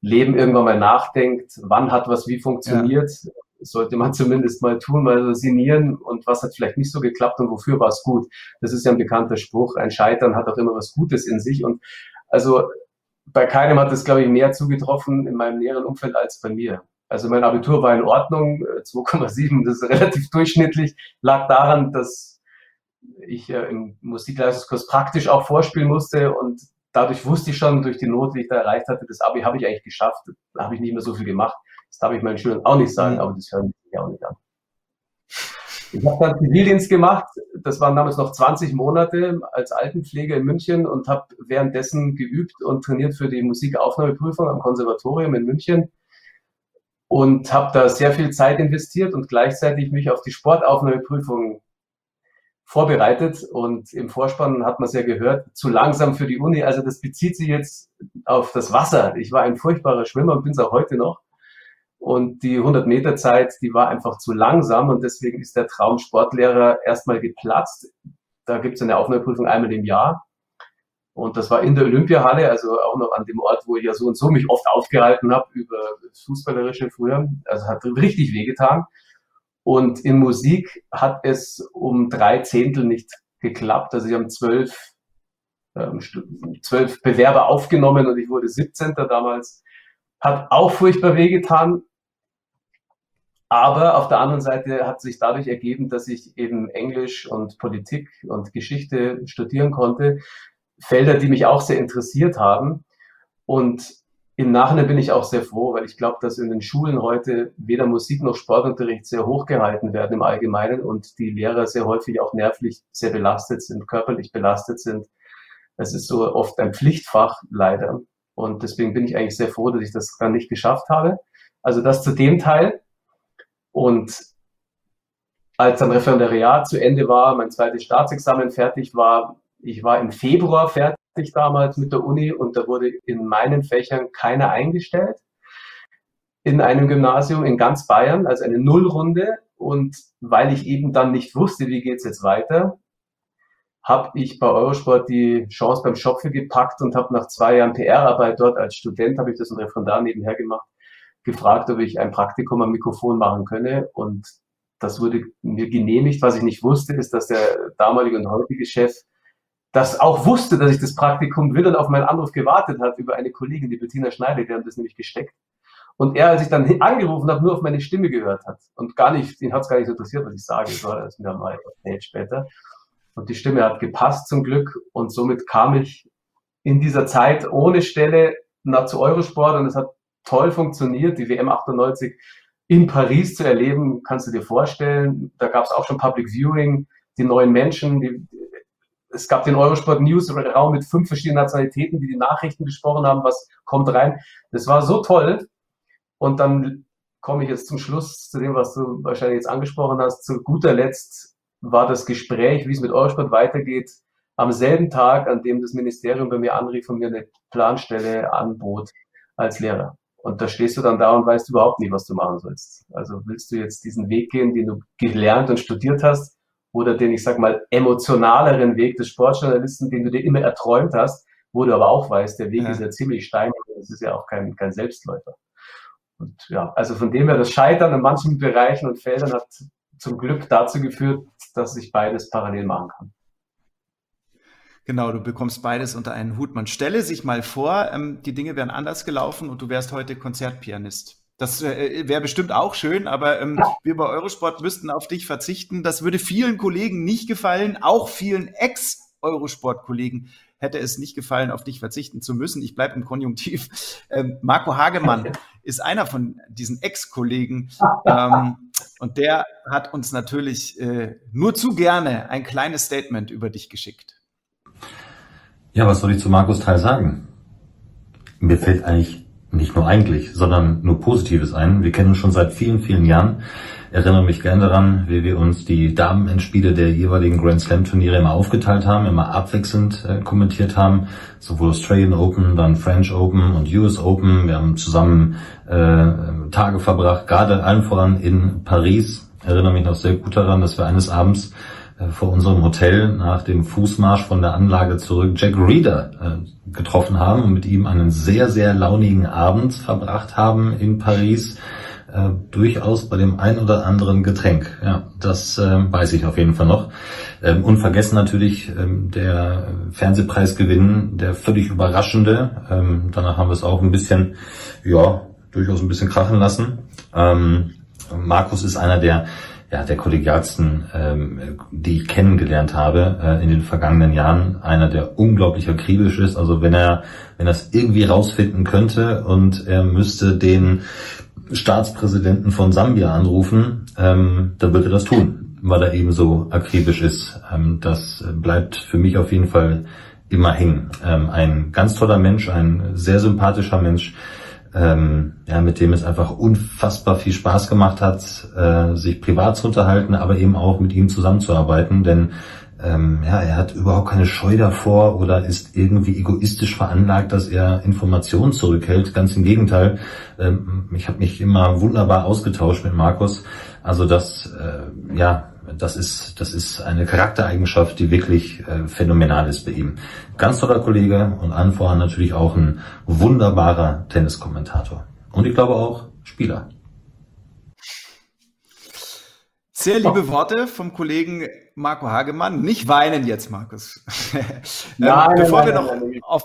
Leben irgendwann mal nachdenkt. Wann hat was wie funktioniert? Ja sollte man zumindest mal tun, mal sinnieren und was hat vielleicht nicht so geklappt und wofür war es gut. Das ist ja ein bekannter Spruch. Ein Scheitern hat auch immer was Gutes in sich und also bei keinem hat es, glaube ich, mehr zugetroffen in meinem näheren Umfeld als bei mir. Also mein Abitur war in Ordnung, 2,7, das ist relativ durchschnittlich, lag daran, dass ich äh, im Musikleistungskurs praktisch auch vorspielen musste und dadurch wusste ich schon durch die Note, die ich da erreicht hatte, das Abi habe ich eigentlich geschafft. Da habe ich nicht mehr so viel gemacht. Das darf ich meinen Schülern auch nicht sagen, aber das hören sie auch nicht an. Ich habe dann Zivildienst gemacht. Das waren damals noch 20 Monate als Altenpfleger in München und habe währenddessen geübt und trainiert für die Musikaufnahmeprüfung am Konservatorium in München und habe da sehr viel Zeit investiert und gleichzeitig mich auf die Sportaufnahmeprüfung vorbereitet und im Vorspann hat man es ja gehört, zu langsam für die Uni. Also das bezieht sich jetzt auf das Wasser. Ich war ein furchtbarer Schwimmer und bin es auch heute noch. Und die 100 Meter Zeit, die war einfach zu langsam und deswegen ist der Traum Sportlehrer erstmal geplatzt. Da gibt es eine Aufnahmeprüfung einmal im Jahr. Und das war in der Olympiahalle, also auch noch an dem Ort, wo ich ja so und so mich oft aufgehalten habe über Fußballerische früher. Also hat richtig wehgetan. Und in Musik hat es um drei Zehntel nicht geklappt. Also sie haben zwölf, ähm, zwölf Bewerber aufgenommen und ich wurde 17. damals. Hat auch furchtbar wehgetan. Aber auf der anderen Seite hat sich dadurch ergeben, dass ich eben Englisch und Politik und Geschichte studieren konnte. Felder, die mich auch sehr interessiert haben. Und im Nachhinein bin ich auch sehr froh, weil ich glaube, dass in den Schulen heute weder Musik noch Sportunterricht sehr hoch gehalten werden im Allgemeinen und die Lehrer sehr häufig auch nervlich sehr belastet sind, körperlich belastet sind. Es ist so oft ein Pflichtfach leider. Und deswegen bin ich eigentlich sehr froh, dass ich das dann nicht geschafft habe. Also das zu dem Teil. Und als dann Referendariat zu Ende war, mein zweites Staatsexamen fertig war, ich war im Februar fertig damals mit der Uni und da wurde in meinen Fächern keiner eingestellt in einem Gymnasium in ganz Bayern, also eine Nullrunde. Und weil ich eben dann nicht wusste, wie geht's jetzt weiter, habe ich bei Eurosport die Chance beim Schopfe gepackt und habe nach zwei Jahren PR-Arbeit dort als Student, habe ich das ein Referendar nebenher gemacht, gefragt, ob ich ein Praktikum am Mikrofon machen könne. Und das wurde mir genehmigt. Was ich nicht wusste, ist, dass der damalige und heutige Chef das auch wusste, dass ich das Praktikum will und auf meinen Anruf gewartet hat über eine Kollegin, die Bettina Schneider, die haben das nämlich gesteckt. Und er, als ich dann angerufen habe, nur auf meine Stimme gehört hat und gar nicht, ihn hat es gar nicht so interessiert, was ich sage, so hat er es mir mal erzählt später. Und die Stimme hat gepasst zum Glück und somit kam ich in dieser Zeit ohne Stelle nach zu Eurosport und es hat toll funktioniert. Die WM 98 in Paris zu erleben, kannst du dir vorstellen. Da gab es auch schon Public Viewing, die neuen Menschen, die, es gab den Eurosport News Raum mit fünf verschiedenen Nationalitäten, die die Nachrichten besprochen haben, was kommt rein. Das war so toll. Und dann komme ich jetzt zum Schluss zu dem, was du wahrscheinlich jetzt angesprochen hast. Zu guter Letzt war das Gespräch, wie es mit Eurosport weitergeht, am selben Tag, an dem das Ministerium bei mir anrief und mir eine Planstelle anbot als Lehrer. Und da stehst du dann da und weißt überhaupt nicht, was du machen sollst. Also willst du jetzt diesen Weg gehen, den du gelernt und studiert hast, oder den, ich sag mal, emotionaleren Weg des Sportjournalisten, den du dir immer erträumt hast, wo du aber auch weißt, der Weg ja. ist ja ziemlich steinig, das ist ja auch kein, kein Selbstläufer. Und ja, also von dem her, das Scheitern in manchen Bereichen und Feldern hat zum Glück dazu geführt, dass ich beides parallel machen kann. Genau, du bekommst beides unter einen Hut. Man stelle sich mal vor, ähm, die Dinge wären anders gelaufen und du wärst heute Konzertpianist. Das äh, wäre bestimmt auch schön, aber ähm, wir bei Eurosport müssten auf dich verzichten. Das würde vielen Kollegen nicht gefallen, auch vielen Ex-Eurosport-Kollegen hätte es nicht gefallen, auf dich verzichten zu müssen. Ich bleibe im Konjunktiv. Ähm, Marco Hagemann ist einer von diesen Ex-Kollegen ähm, und der hat uns natürlich äh, nur zu gerne ein kleines Statement über dich geschickt. Ja, was soll ich zu Markus Teil sagen? Mir fällt eigentlich nicht nur eigentlich, sondern nur Positives ein. Wir kennen uns schon seit vielen, vielen Jahren erinnere mich gern daran, wie wir uns die Damenendspiele der jeweiligen Grand Slam Turniere immer aufgeteilt haben, immer abwechselnd äh, kommentiert haben, sowohl Australian Open, dann French Open und US Open. Wir haben zusammen äh, Tage verbracht, gerade allen voran in Paris. Erinnere mich noch sehr gut daran, dass wir eines Abends vor unserem Hotel nach dem Fußmarsch von der Anlage zurück Jack Reeder äh, getroffen haben und mit ihm einen sehr, sehr launigen Abend verbracht haben in Paris äh, durchaus bei dem ein oder anderen Getränk. Ja, das äh, weiß ich auf jeden Fall noch. Ähm, unvergessen natürlich ähm, der Fernsehpreisgewinn, der völlig überraschende. Ähm, danach haben wir es auch ein bisschen, ja, durchaus ein bisschen krachen lassen. Ähm, Markus ist einer der ja, der kollegialsten, ähm, die ich kennengelernt habe äh, in den vergangenen Jahren. Einer, der unglaublich akribisch ist. Also wenn er, wenn er es irgendwie rausfinden könnte und er müsste den Staatspräsidenten von Sambia anrufen, ähm, dann wird er das tun, weil er eben so akribisch ist. Ähm, das bleibt für mich auf jeden Fall immer hängen. Ähm, ein ganz toller Mensch, ein sehr sympathischer Mensch, ähm, ja, mit dem es einfach unfassbar viel Spaß gemacht hat, äh, sich privat zu unterhalten, aber eben auch mit ihm zusammenzuarbeiten, denn ähm, ja, er hat überhaupt keine Scheu davor oder ist irgendwie egoistisch veranlagt, dass er Informationen zurückhält. Ganz im Gegenteil. Ähm, ich habe mich immer wunderbar ausgetauscht mit Markus. Also das, äh, ja, das ist, das ist eine Charaktereigenschaft, die wirklich äh, phänomenal ist bei ihm. Ganz toller Kollege und allen voran natürlich auch ein wunderbarer Tenniskommentator. Und ich glaube auch Spieler. Sehr liebe Worte vom Kollegen Marco Hagemann. Nicht weinen jetzt, Markus. Nein, ähm, bevor, nein, wir nein, noch nein, auf,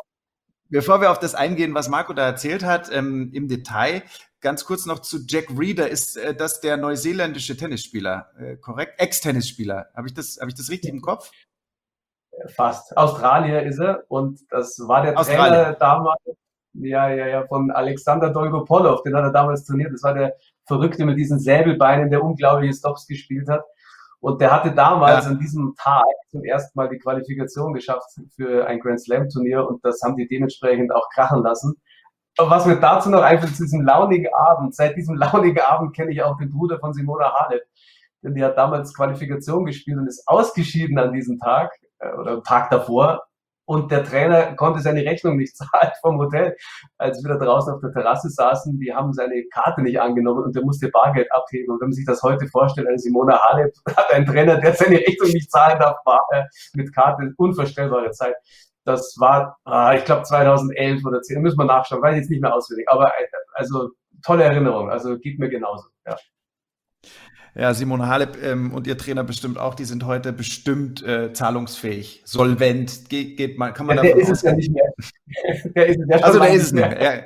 bevor wir auf das eingehen, was Marco da erzählt hat, ähm, im Detail, ganz kurz noch zu Jack Reeder. Ist äh, das der neuseeländische Tennisspieler, äh, korrekt? Ex-Tennisspieler. Habe ich, das, hab ich das richtig im Kopf? Fast. Australier ist er und das war der Australien. Trainer damals. Ja, ja, ja, von Alexander Dolgopolov, den hat er damals trainiert. Das war der Verrückte mit diesen Säbelbeinen, der unglaubliche Stops gespielt hat. Und der hatte damals Ja. an diesem Tag zum ersten Mal die Qualifikation geschafft für ein Grand Slam Turnier und das haben die dementsprechend auch krachen lassen. Aber was mir dazu noch einfällt, zu diesem launigen Abend, seit diesem launigen Abend kenne ich auch den Bruder von Simona Halep, denn die hat damals Qualifikation gespielt und ist ausgeschieden an diesem Tag äh, oder Tag davor. und der Trainer konnte seine Rechnung nicht zahlen vom Hotel. Als wir da draußen auf der Terrasse saßen, die haben seine Karte nicht angenommen und der musste Bargeld abheben. Und wenn man sich das heute vorstellt, eine Simona Halep hat einen Trainer, der seine Rechnung nicht zahlen darf, mit Karte, unvorstellbare Zeit. Das war, ah, ich glaube, 2011 oder 10, müssen wir nachschauen, weiß ich jetzt nicht mehr auswendig. Aber äh, also tolle Erinnerung, also geht mir genauso. Ja. Ja, Simon Halep ähm, und ihr Trainer bestimmt auch, die sind heute bestimmt äh, zahlungsfähig, solvent. Ge geht mal, kann man ja, der ist es ja nicht mehr. der ist es ja also der ist es nicht mehr. Ja.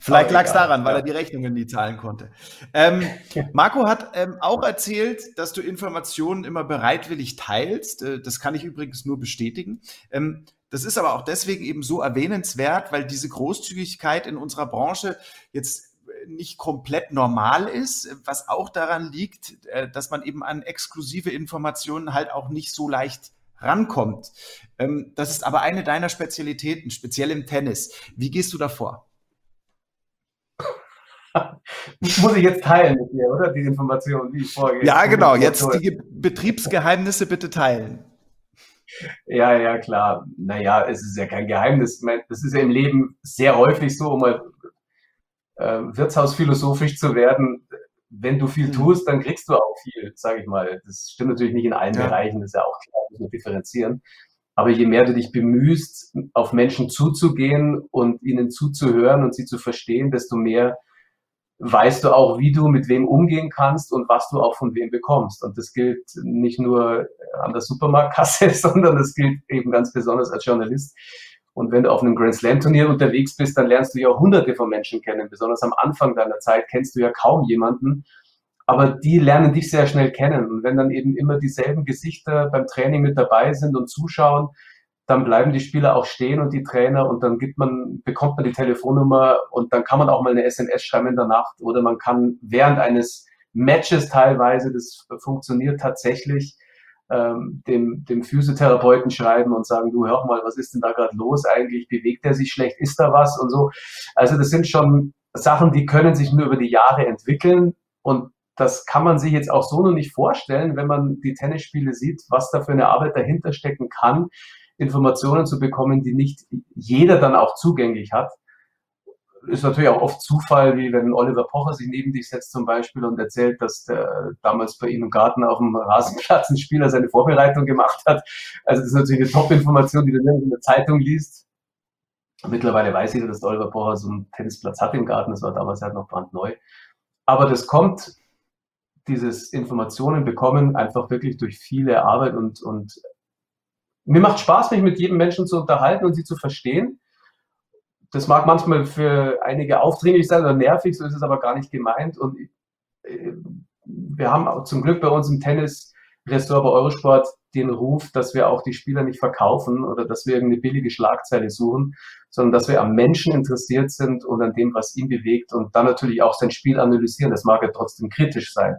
Vielleicht lag es daran, weil er die Rechnungen nie zahlen konnte. Ähm, Marco hat ähm, auch erzählt, dass du Informationen immer bereitwillig teilst. Äh, das kann ich übrigens nur bestätigen. Ähm, das ist aber auch deswegen eben so erwähnenswert, weil diese Großzügigkeit in unserer Branche jetzt nicht komplett normal ist, was auch daran liegt, äh, dass man eben an exklusive Informationen halt auch nicht so leicht rankommt. Ähm, das ist aber eine deiner Spezialitäten, speziell im Tennis. Wie gehst du davor? Muss ich jetzt teilen mit dir, oder? Die Informationen, die ich vorgehe. Ja, genau. Jetzt die Betriebsgeheimnisse bitte teilen. Ja, ja, klar. Naja, es ist ja kein Geheimnis. Das ist ja im Leben sehr häufig so, um mal äh, wirtshausphilosophisch zu werden, wenn du viel hm. tust, dann kriegst du auch viel, sage ich mal. Das stimmt natürlich nicht in allen ja. Bereichen, das ist ja auch klar, muss man differenzieren. Aber je mehr du dich bemühst, auf Menschen zuzugehen und ihnen zuzuhören und sie zu verstehen, desto mehr weißt du auch, wie du mit wem umgehen kannst und was du auch von wem bekommst. Und das gilt nicht nur an der Supermarktkasse, sondern das gilt eben ganz besonders als Journalist. Und wenn du auf einem Grand Slam Turnier unterwegs bist, dann lernst du ja hunderte von Menschen kennen. Besonders am Anfang deiner Zeit kennst du ja kaum jemanden. Aber die lernen dich sehr schnell kennen. Und wenn dann eben immer dieselben Gesichter beim Training mit dabei sind und zuschauen, dann bleiben die Spieler auch stehen und die Trainer und dann gibt man, bekommt man die Telefonnummer und dann kann man auch mal eine SMS schreiben in der Nacht oder man kann während eines Matches teilweise, das funktioniert tatsächlich, ähm, dem, dem Physiotherapeuten schreiben und sagen, du hör mal, was ist denn da gerade los eigentlich? Bewegt er sich schlecht? Ist da was? Und so. Also das sind schon Sachen, die können sich nur über die Jahre entwickeln und das kann man sich jetzt auch so noch nicht vorstellen, wenn man die Tennisspiele sieht, was da für eine Arbeit dahinter stecken kann, Informationen zu bekommen, die nicht jeder dann auch zugänglich hat ist natürlich auch oft Zufall, wie wenn Oliver Pocher sich neben dich setzt zum Beispiel und erzählt, dass der damals bei ihm im Garten auf dem Rasenplatz ein Spieler seine Vorbereitung gemacht hat. Also das ist natürlich eine Top-Information, die du in der Zeitung liest. Mittlerweile weiß jeder, dass Oliver Pocher so einen Tennisplatz hat im Garten. Das war damals halt noch brandneu. Aber das kommt, dieses Informationen bekommen, einfach wirklich durch viele Arbeit und, und mir macht Spaß, mich mit jedem Menschen zu unterhalten und sie zu verstehen das mag manchmal für einige aufdringlich sein oder nervig, so ist es aber gar nicht gemeint. Und äh, wir haben zum Glück bei uns im Tennis-Ressort bei Eurosport den Ruf, dass wir auch die Spieler nicht verkaufen oder dass wir irgendeine billige Schlagzeile suchen, sondern dass wir am Menschen interessiert sind und an dem, was ihn bewegt und dann natürlich auch sein Spiel analysieren. Das mag ja trotzdem kritisch sein.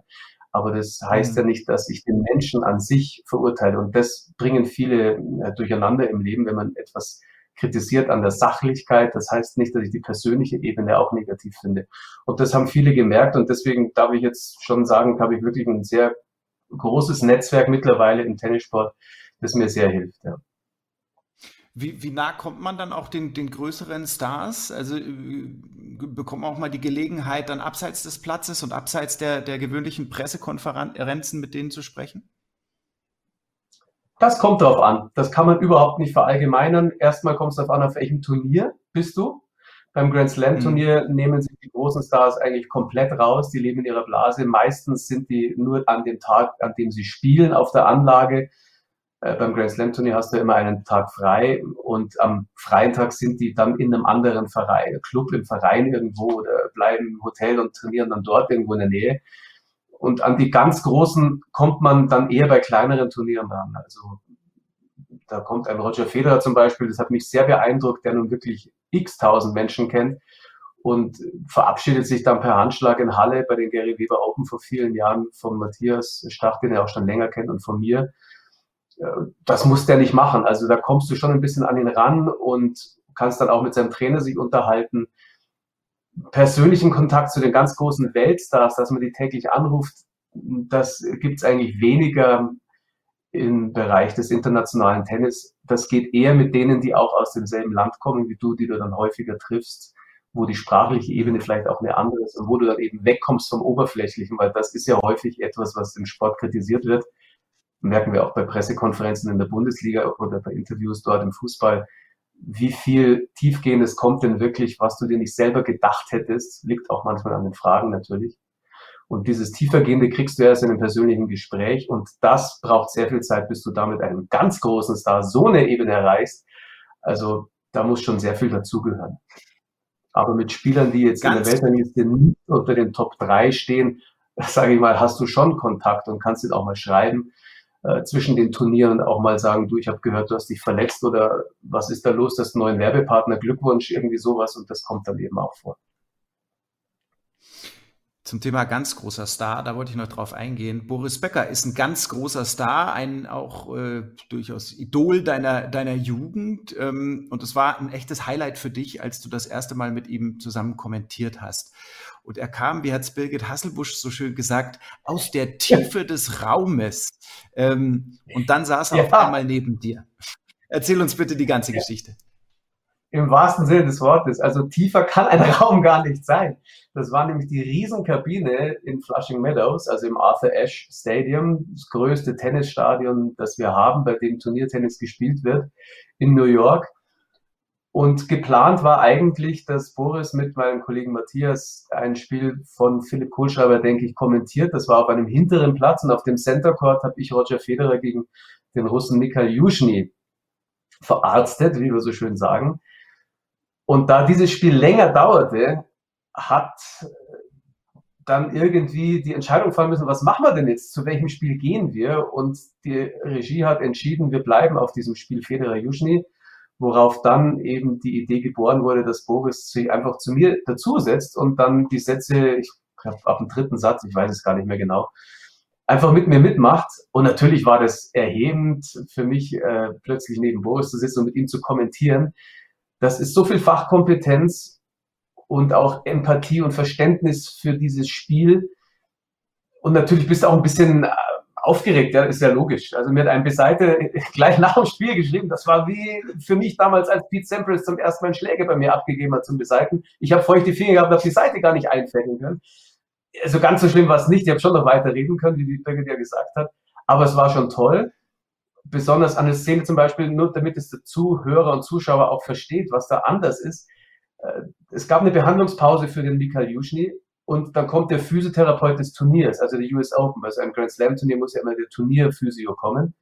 Aber das heißt mhm. ja nicht, dass ich den Menschen an sich verurteile. Und das bringen viele äh, durcheinander im Leben, wenn man etwas kritisiert an der Sachlichkeit. Das heißt nicht, dass ich die persönliche Ebene auch negativ finde. Und das haben viele gemerkt und deswegen darf ich jetzt schon sagen, habe ich wirklich ein sehr großes Netzwerk mittlerweile im Tennissport, das mir sehr hilft. Ja. Wie, wie nah kommt man dann auch den, den größeren Stars? Also äh, bekommt man auch mal die Gelegenheit, dann abseits des Platzes und abseits der, der gewöhnlichen Pressekonferenzen mit denen zu sprechen? Das kommt drauf an. Das kann man überhaupt nicht verallgemeinern. Erstmal kommt es darauf an, auf welchem Turnier bist du. Beim Grand Slam Turnier mhm. nehmen sich die großen Stars eigentlich komplett raus. Die leben in ihrer Blase. Meistens sind die nur an dem Tag, an dem sie spielen, auf der Anlage. Äh, beim Grand Slam Turnier hast du immer einen Tag frei und am freien Tag sind die dann in einem anderen Verein, Club im Verein irgendwo oder bleiben im Hotel und trainieren dann dort irgendwo in der Nähe. Und an die ganz großen kommt man dann eher bei kleineren Turnieren ran. Also da kommt ein Roger Federer zum Beispiel, das hat mich sehr beeindruckt, der nun wirklich x tausend Menschen kennt und verabschiedet sich dann per Handschlag in Halle bei den Gary Weber Open vor vielen Jahren von Matthias Stach, den er auch schon länger kennt und von mir. Das muss der nicht machen. Also da kommst du schon ein bisschen an ihn ran und kannst dann auch mit seinem Trainer sich unterhalten persönlichen Kontakt zu den ganz großen Weltstars, dass man die täglich anruft, das gibt es eigentlich weniger im Bereich des internationalen Tennis. Das geht eher mit denen, die auch aus demselben Land kommen wie du, die du dann häufiger triffst, wo die sprachliche Ebene vielleicht auch eine andere ist und wo du dann eben wegkommst vom Oberflächlichen, weil das ist ja häufig etwas, was im Sport kritisiert wird. Merken wir auch bei Pressekonferenzen in der Bundesliga oder bei Interviews dort im Fußball. Wie viel Tiefgehendes kommt denn wirklich, was du dir nicht selber gedacht hättest, liegt auch manchmal an den Fragen natürlich. Und dieses tiefergehende kriegst du erst in einem persönlichen Gespräch. Und das braucht sehr viel Zeit, bis du damit einem ganz großen Star so eine Ebene erreichst. Also da muss schon sehr viel dazugehören. Aber mit Spielern, die jetzt ganz in der Weltrangliste nicht unter den Top 3 stehen, sage ich mal, hast du schon Kontakt und kannst ihn auch mal schreiben äh, zwischen den Turnieren auch mal sagen, du, ich habe gehört, du hast dich verletzt oder was ist da los, das neuer Werbepartner, Glückwunsch, irgendwie sowas und das kommt dann eben auch vor. Zum Thema ganz großer Star, da wollte ich noch drauf eingehen. Boris Becker ist ein ganz großer Star, ein auch äh, durchaus Idol deiner, deiner Jugend. Ähm, und es war ein echtes Highlight für dich, als du das erste Mal mit ihm zusammen kommentiert hast. Und er kam, wie hat es Birgit Hasselbusch so schön gesagt, aus der Tiefe des Raumes. Ähm, und dann saß er ja. auf einmal neben dir. Erzähl uns bitte die ganze ja. Geschichte. Im wahrsten Sinne des Wortes. Also tiefer kann ein Raum gar nicht sein. Das war nämlich die Riesenkabine in Flushing Meadows, also im Arthur Ashe Stadium, das größte Tennisstadion, das wir haben, bei dem Turniertennis gespielt wird, in New York. Und geplant war eigentlich, dass Boris mit meinem Kollegen Matthias ein Spiel von Philipp Kohlschreiber, denke ich, kommentiert. Das war auf einem hinteren Platz und auf dem Center Court habe ich Roger Federer gegen den Russen Mikhail Juschny verarztet, wie wir so schön sagen. Und da dieses Spiel länger dauerte, hat dann irgendwie die Entscheidung fallen müssen, was machen wir denn jetzt? Zu welchem Spiel gehen wir? Und die Regie hat entschieden, wir bleiben auf diesem Spiel Federer Juschny, worauf dann eben die Idee geboren wurde, dass Boris sich einfach zu mir dazusetzt und dann die Sätze, ich glaube ab dem dritten Satz, ich weiß es gar nicht mehr genau, einfach mit mir mitmacht. Und natürlich war das erhebend für mich, äh, plötzlich neben Boris zu sitzen und mit ihm zu kommentieren, das ist so viel Fachkompetenz und auch Empathie und Verständnis für dieses Spiel. Und natürlich bist du auch ein bisschen aufgeregt, ja, ist ja logisch. Also mir hat ein Beseite gleich nach dem Spiel geschrieben, das war wie für mich damals, als Pete Sampras zum ersten Mal Schläge bei mir abgegeben hat zum Beseiten. Ich habe feuchte Finger gehabt, habe die Seite gar nicht einfängen können. Also ganz so schlimm war es nicht. Ich habe schon noch weiter reden können, wie die Birgit ja gesagt hat. Aber es war schon toll besonders an der Szene zum Beispiel, nur damit es der Zuhörer und Zuschauer auch versteht, was da anders ist. Äh, es gab eine Behandlungspause für den Mikhail Juschny und dann kommt der Physiotherapeut des Turniers, also der US Open. Bei so einem Grand Slam Turnier muss ja immer der Turnierphysio kommen.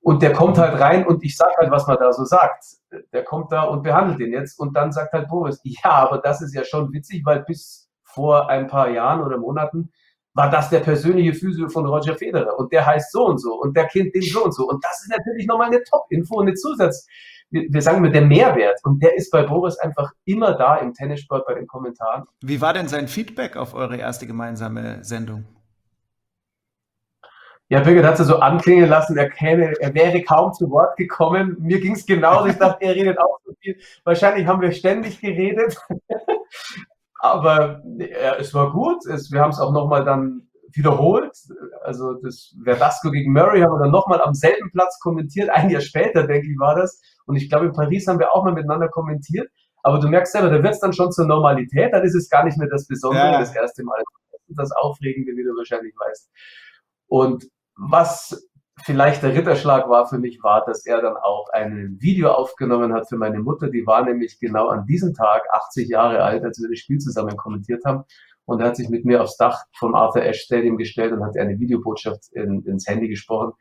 Und der kommt halt rein und ich sag halt, was man da so sagt. Der kommt da und behandelt den jetzt und dann sagt halt Boris, ja, aber das ist ja schon witzig, weil bis vor ein paar Jahren oder Monaten war das der persönliche Physio von Roger Federer und der heißt so und so und der kennt den so und so. Und das ist natürlich nochmal eine Top-Info, eine Zusatz. Wir, sagen mit der Mehrwert und der ist bei Boris einfach immer da im Tennissport bei den Kommentaren. Wie war denn sein Feedback auf eure erste gemeinsame Sendung? Ja, Birgit hat es so anklingen lassen, er, käme, er wäre kaum zu Wort gekommen. Mir ging es genauso. Ich dachte, er redet auch so viel. Wahrscheinlich haben wir ständig geredet. Aber ja, es war gut. Es, wir haben es auch nochmal dann wiederholt. Also das Verdasco gegen Murray haben wir dann nochmal am selben Platz kommentiert. Ein Jahr später, denke ich, war das. Und ich glaube, in Paris haben wir auch mal miteinander kommentiert. Aber du merkst selber, da wird es dann schon zur Normalität. Dann ist es gar nicht mehr das Besondere, ja. das erste Mal. Das Aufregende, wie du wahrscheinlich weißt. Und was vielleicht der Ritterschlag war für mich, war, dass er dann auch ein Video aufgenommen hat für meine Mutter. Die war nämlich genau an diesem Tag 80 Jahre alt, als wir das Spiel zusammen kommentiert haben. Und er hat sich mit mir aufs Dach vom Arthur Ashe Stadium gestellt und hat eine Videobotschaft in, ins Handy gesprochen.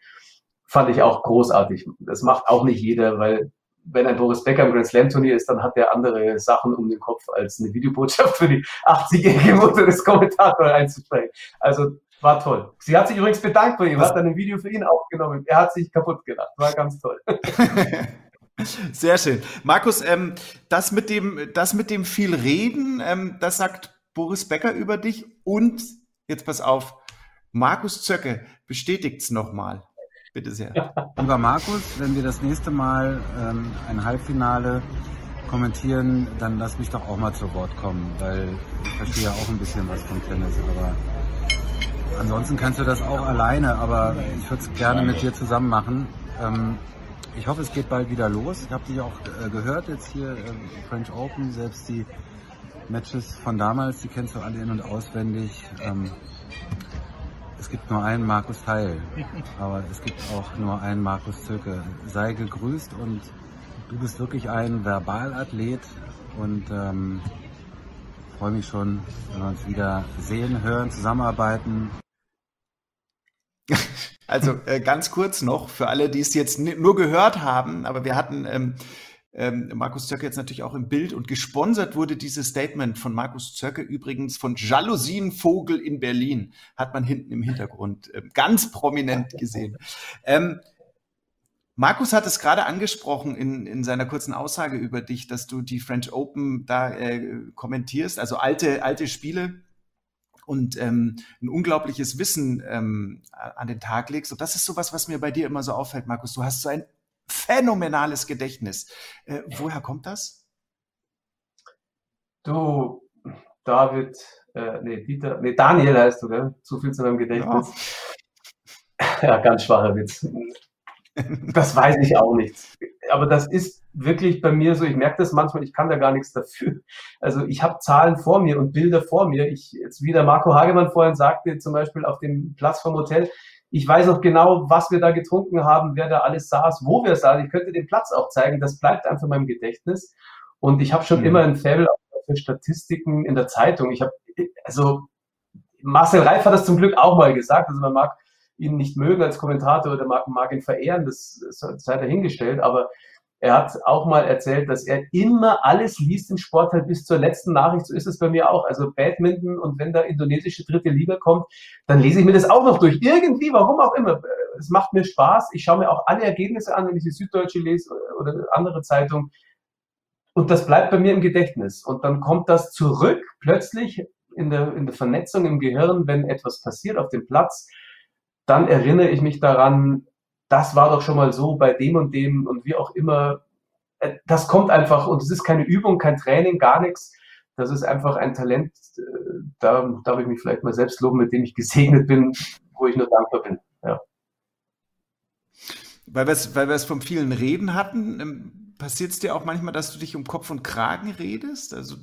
Fand ich auch großartig. Das macht auch nicht jeder, weil wenn ein Boris Becker im Grand Slam Turnier ist, dann hat er andere Sachen um den Kopf, als eine Videobotschaft für die 80-jährige Mutter des Kommentators einzusprechen. Also war toll. Sie hat sich übrigens bedankt bei ihm, hat dann ein Video für ihn aufgenommen. Er hat sich kaputt gelacht. War ganz toll. Sehr schön. Markus, ähm, das, mit dem, das mit dem viel Reden, ähm, das sagt Boris Becker über dich und, jetzt pass auf, Markus Zöcke bestätigt es nochmal. Bitte sehr. Lieber Markus, wenn wir das nächste Mal ähm, ein Halbfinale kommentieren, dann lass mich doch auch mal zu Wort kommen, weil ich verstehe ja auch ein bisschen was vom Tennis, aber ansonsten kannst du das auch alleine, aber ich würde es gerne mit dir zusammen machen. Ähm, ich hoffe, es geht bald wieder los. Ich habe dich auch äh, gehört jetzt hier äh, French Open, selbst die Matches von damals, die kennst du alle in- und auswendig. Ähm, es gibt nur einen Markus Teil, aber es gibt auch nur einen Markus Zöcke. Sei gegrüßt und du bist wirklich ein Verbalathlet und ähm, freue mich schon, wenn wir uns wieder sehen, hören, zusammenarbeiten. Also äh, ganz kurz noch für alle, die es jetzt nur gehört haben, aber wir hatten ähm, ähm, Markus Zöcke jetzt natürlich auch im Bild und gesponsert wurde dieses Statement von Markus Zöcke übrigens von Jalousienvogel in Berlin, hat man hinten im Hintergrund äh, ganz prominent gesehen. Ähm, Markus hat es gerade angesprochen in, in seiner kurzen Aussage über dich, dass du die French Open da äh, kommentierst, also alte, alte Spiele und ähm, ein unglaubliches Wissen ähm, an den Tag legst. Und das ist sowas, was mir bei dir immer so auffällt, Markus. Du hast so ein phänomenales Gedächtnis. Äh, woher kommt das? Du, David, äh, nee, Dieter, nee, Daniel heißt du, gell? Zu viel zu meinem Gedächtnis. Ja, ja ganz schwacher Witz. Das weiß ich auch nicht. Aber das ist wirklich bei mir so, ich merke das manchmal, ich kann da gar nichts dafür. Also ich habe Zahlen vor mir und Bilder vor mir. Ich, jetzt wie der Marco Hagemann vorhin sagte, zum Beispiel auf dem Platz vom Hotel, ich weiß auch genau, was wir da getrunken haben, wer da alles saß, wo wir saßen. Ich könnte den Platz auch zeigen. Das bleibt einfach in meinem Gedächtnis. Und ich habe schon mhm. immer ein Faible für Statistiken in der Zeitung. Ich habe, also Marcel Reif hat das zum Glück auch mal gesagt. Also man mag ihn nicht mögen als Kommentator oder mag, mag ihn verehren, das sei dahingestellt, aber er hat auch mal erzählt, dass er immer alles liest im Sport halt bis zur letzten Nachricht. So ist es bei mir auch. Also Badminton und wenn da indonesische dritte Liga kommt, dann lese ich mir das auch noch durch. Irgendwie, warum auch immer. Es macht mir Spaß. Ich schaue mir auch alle Ergebnisse an, wenn ich die Süddeutsche lese oder andere Zeitung. Und das bleibt bei mir im Gedächtnis. Und dann kommt das zurück plötzlich in der, in der Vernetzung im Gehirn, wenn etwas passiert auf dem Platz dann erinnere ich mich daran, das war doch schon mal so bei dem und dem und wie auch immer. Äh, das kommt einfach und es ist keine Übung, kein Training, gar nichts. Das ist einfach ein Talent, äh, da darf ich mich vielleicht mal selbst loben, mit dem ich gesegnet bin, wo ich nur dankbar bin. Ja. Weil wir es weil vom vielen Reden hatten, ähm, passiert es dir auch manchmal, dass du dich um Kopf und Kragen redest? Also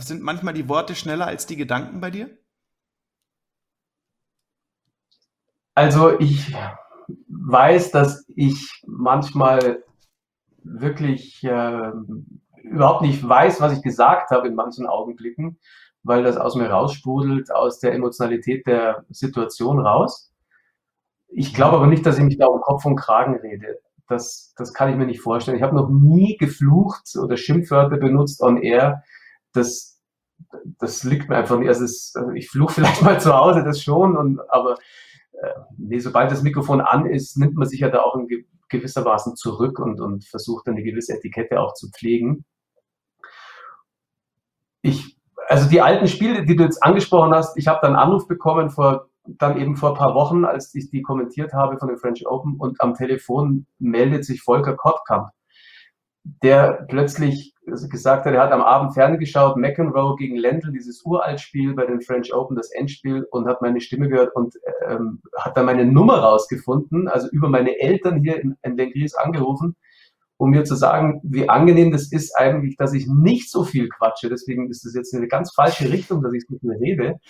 sind manchmal die Worte schneller als die Gedanken bei dir? Also ich weiß, dass ich manchmal wirklich äh, überhaupt nicht weiß, was ich gesagt habe in manchen Augenblicken, weil das aus mir raussprudelt, aus der Emotionalität der Situation raus. Ich glaube aber nicht, dass ich mich da um Kopf und Kragen rede. Das, das kann ich mir nicht vorstellen. Ich habe noch nie geflucht oder Schimpfwörter benutzt on air. Das, das liegt mir einfach nicht. Also, es, also ich fluche vielleicht mal zu Hause, das schon, und, aber nee, sobald das Mikrofon an ist, nimmt man sich ja da auch in gewissermaßen zurück und, und versucht eine gewisse Etikette auch zu pflegen. Ich, also die alten Spiele, die du jetzt angesprochen hast, ich habe dann Anruf bekommen vor dann eben vor ein paar Wochen, als ich die kommentiert habe von den French Open und am Telefon meldet sich Volker Kottkamp, der plötzlich gesagt hat, er hat am Abend ferngeschaut, McEnroe gegen Lendl, dieses Uraltspiel bei den French Open, das Endspiel, und hat meine Stimme gehört und ähm, hat dann meine Nummer rausgefunden, also über meine Eltern hier in, in Lengries angerufen, um mir zu sagen, wie angenehm das ist eigentlich, dass ich nicht so viel quatsche. Deswegen ist das jetzt eine ganz falsche Richtung, dass ich nicht mehr rede.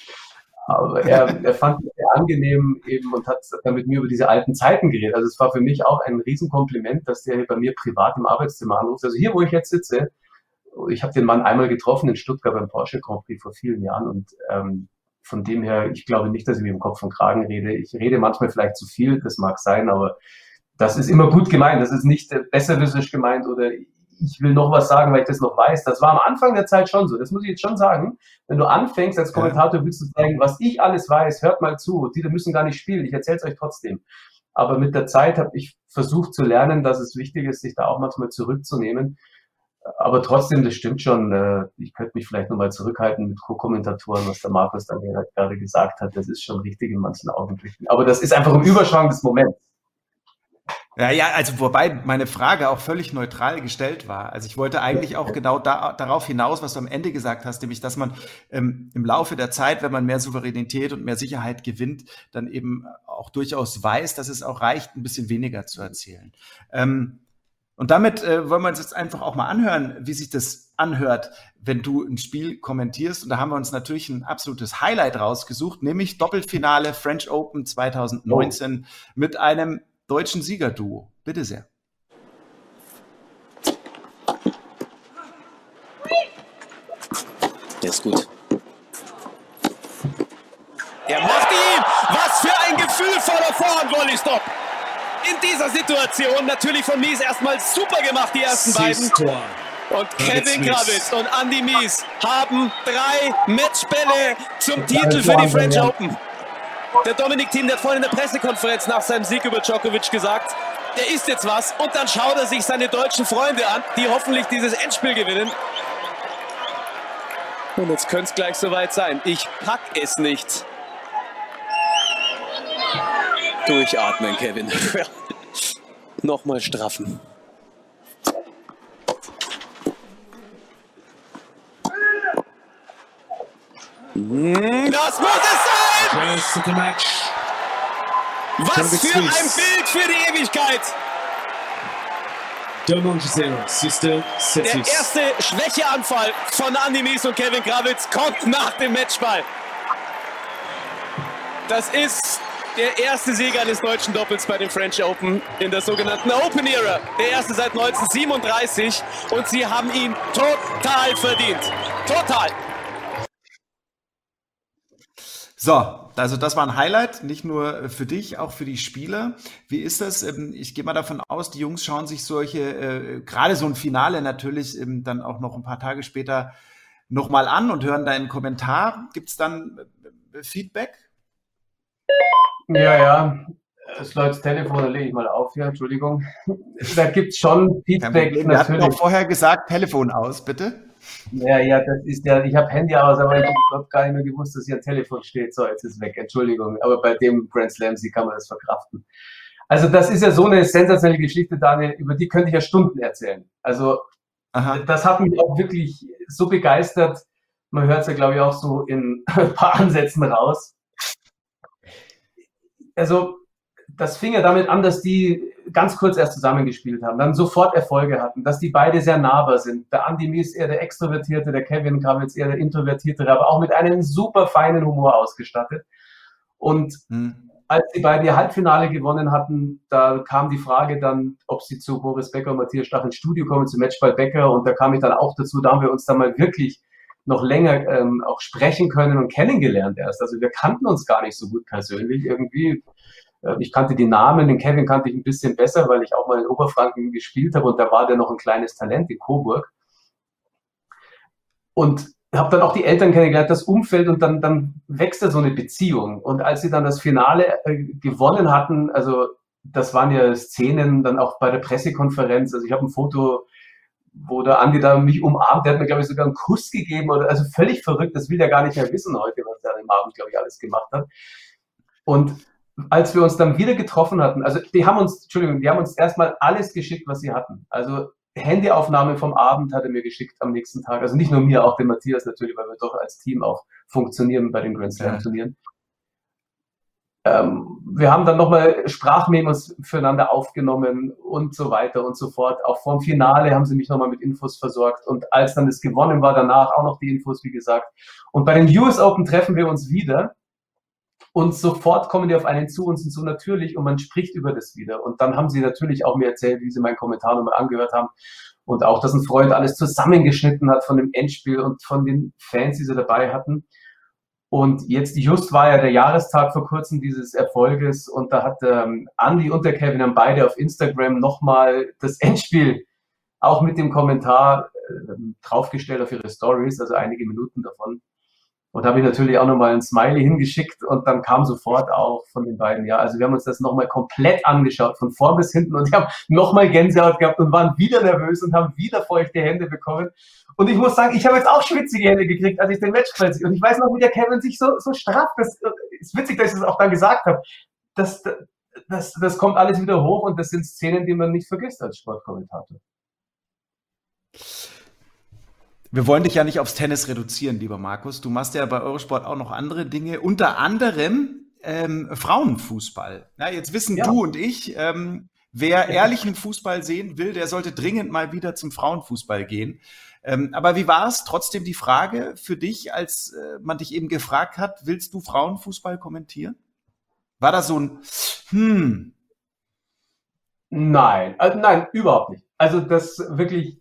Aber er, er fand es sehr angenehm eben und hat dann mit mir über diese alten Zeiten geredet. Also es war für mich auch ein Riesenkompliment, dass der hier bei mir privat im Arbeitszimmer anruft. Also hier, wo ich jetzt sitze, ich habe den Mann einmal getroffen in Stuttgart beim Porsche Grand Prix vor vielen Jahren und ähm, von dem her, ich glaube nicht, dass ich mir im Kopf und Kragen rede. Ich rede manchmal vielleicht zu viel, das mag sein, aber das ist immer gut gemeint. Das ist nicht besserwisserisch gemeint oder ich will noch was sagen, weil ich das noch weiß. Das war am Anfang der Zeit schon so. Das muss ich jetzt schon sagen. Wenn du anfängst als Kommentator, willst du sagen, was ich alles weiß, hört mal zu. Die müssen gar nicht spielen. Ich erzähle es euch trotzdem. Aber mit der Zeit habe ich versucht zu lernen, dass es wichtig ist, sich da auch manchmal zurückzunehmen. Aber trotzdem, das stimmt schon. Äh, ich könnte mich vielleicht nochmal zurückhalten mit Co-Kommentatoren, was der Markus dann gerade gesagt hat. Das ist schon richtig in manchen Augenblicken. Aber das ist einfach ein Überschwang des Moments. Ja, ja, also wobei meine Frage auch völlig neutral gestellt war. Also ich wollte eigentlich auch genau da, darauf hinaus, was du am Ende gesagt hast, nämlich, dass man ähm, im Laufe der Zeit, wenn man mehr Souveränität und mehr Sicherheit gewinnt, dann eben auch durchaus weiß, dass es auch reicht, ein bisschen weniger zu erzählen. Ähm, und damit äh, wollen wir uns jetzt einfach auch mal anhören, wie sich das anhört, wenn du ein Spiel kommentierst. Und da haben wir uns natürlich ein absolutes Highlight rausgesucht, nämlich Doppelfinale French Open 2019 oh. mit einem deutschen Siegerduo. Bitte sehr. Der ist gut. Er macht ihn! Was für ein gefühlvoller Vorhand-Volley-Stop! In dieser Situation natürlich von Mies erstmal super gemacht, die ersten beiden. Und Kevin Kravitz und Andy Mies haben drei Matchbälle zum Titel für die French Open. Der Dominik Thiem, der hat vorhin in der Pressekonferenz nach seinem Sieg über Djokovic gesagt, der ist jetzt was. Und dann schaut er sich seine deutschen Freunde an, die hoffentlich dieses Endspiel gewinnen. Und jetzt könnte es gleich soweit sein. Ich pack es nicht. Durchatmen, Kevin. Nochmal straffen. Hm, das muss es sein! Was für ein Bild für die Ewigkeit! Der erste Schwächeanfall von Andy Mies und Kevin Krawitz kommt nach dem Matchball. Das ist der erste Sieger eines deutschen Doppels bei den French Open in der sogenannten Open Era. Der erste seit 1937 und sie haben ihn total verdient. Total. So, also das war ein Highlight, nicht nur für dich, auch für die Spieler. Wie ist das? Ähm, ich gehe mal davon aus, die Jungs schauen sich solche, äh, gerade so ein Finale natürlich ähm, dann auch noch ein paar Tage später nochmal an und hören deinen Kommentar. Gibt es dann äh, Feedback? Ja, ja. Das läuft das Telefon, da lege ich mal auf hier, Entschuldigung. Da gibt es schon Feedback. Wir hatten auch vorher gesagt, Telefon aus, bitte. Ja, ja, das ist ja, ich habe Handy aus, aber ich habe gar nicht mehr gewusst, dass hier ein Telefon steht. So, jetzt ist es weg, Entschuldigung. Aber bei dem Grand Slam Sie kann man das verkraften. Also das ist ja so eine sensationelle Geschichte, Daniel, über die könnte ich ja Stunden erzählen. Also Aha. das hat mich auch wirklich so begeistert. Man hört es ja, glaube ich, auch so in ein paar Ansätzen raus. Also das fing ja damit an, dass die ganz kurz erst zusammengespielt haben, dann sofort Erfolge hatten, dass die beide sehr nahbar sind. Der Andy Mies eher der Extrovertierte, der Kevin Kravitz eher der Introvertierte, aber auch mit einem super feinen Humor ausgestattet. Und hm. als die beiden ihr Halbfinale gewonnen hatten, da kam die Frage dann, ob sie zu Boris Becker und Matthias Stach ins Studio kommen, zu Matchball Becker. Und da kam ich dann auch dazu, da haben wir uns dann mal wirklich noch länger ähm, auch sprechen können und kennengelernt erst. Also wir kannten uns gar nicht so gut persönlich irgendwie. Äh, ich kannte die Namen, den Kevin kannte ich ein bisschen besser, weil ich auch mal in Oberfranken gespielt habe und da war der noch ein kleines Talent in Coburg. Und habe dann auch die Eltern kennengelernt, das Umfeld und dann, dann wächst da so eine Beziehung. Und als sie dann das Finale äh, gewonnen hatten, also das waren ja Szenen dann auch bei der Pressekonferenz, also ich habe ein Foto, wo der Andi da mich umarmt, der hat mir, glaube ich, sogar einen Kuss gegeben oder also völlig verrückt, das will er gar nicht mehr wissen heute, was er an dem Abend, glaube ich, alles gemacht hat. Und als wir uns dann wieder getroffen hatten, also die haben uns, Entschuldigung, die haben uns erstmal alles geschickt, was sie hatten. Also Handyaufnahme vom Abend hat er mir geschickt am nächsten Tag. Also nicht nur mir, auch dem Matthias natürlich, weil wir doch als Team auch funktionieren bei den Grand Slam Turnieren. Ähm, wir haben dann nochmal Sprachmemos füreinander aufgenommen und so weiter und so fort. Auch vorm Finale haben sie mich nochmal mit Infos versorgt. Und als dann das gewonnen war, danach auch noch die Infos, wie gesagt. Und bei den US Open treffen wir uns wieder und sofort kommen die auf einen zu und sind so natürlich und man spricht über das wieder. Und dann haben sie natürlich auch mir erzählt, wie sie meinen Kommentar nochmal angehört haben und auch, dass ein Freund alles zusammengeschnitten hat von dem Endspiel und von den Fans, die sie dabei hatten. Und jetzt just war ja der Jahrestag vor kurzem dieses Erfolges und da hat ähm, Andy und der Kevin haben beide auf Instagram nochmal das Endspiel auch mit dem Kommentar äh, draufgestellt auf ihre Stories, also einige Minuten davon. Und habe ich natürlich auch nochmal ein Smiley hingeschickt und dann kam sofort auch von den beiden, ja, also wir haben uns das nochmal komplett angeschaut, von vorn bis hinten und die haben nochmal Gänsehaut gehabt und waren wieder nervös und haben wieder feuchte Hände bekommen. Und ich muss sagen, ich habe jetzt auch schwitzige Hände gekriegt, als ich den Match plötzlich, und ich weiß noch, wie der Kevin sich so, so straff, das ist witzig, dass ich das auch dann gesagt habe, dass, das, das kommt alles wieder hoch und das sind Szenen, die man nicht vergisst als Sportkommentator. Wir wollen dich ja nicht aufs Tennis reduzieren, lieber Markus. Du machst ja bei Eurosport auch noch andere Dinge, unter anderem ähm, Frauenfußball. Ja, jetzt wissen ja. du und ich, ähm, wer ehrlichen Fußball sehen will, der sollte dringend mal wieder zum Frauenfußball gehen. Ähm, aber wie war es trotzdem die Frage für dich, als äh, man dich eben gefragt hat, willst du Frauenfußball kommentieren? War das so ein Hm? Nein, also nein, überhaupt nicht. Also das wirklich,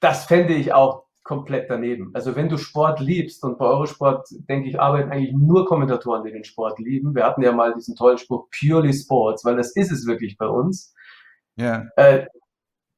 das fände ich auch komplett daneben. Also wenn du Sport liebst und bei Eurosport, denke ich, arbeiten eigentlich nur Kommentatoren, die den Sport lieben. Wir hatten ja mal diesen tollen Spruch Purely Sports, weil das ist es wirklich bei uns. Ja. Äh,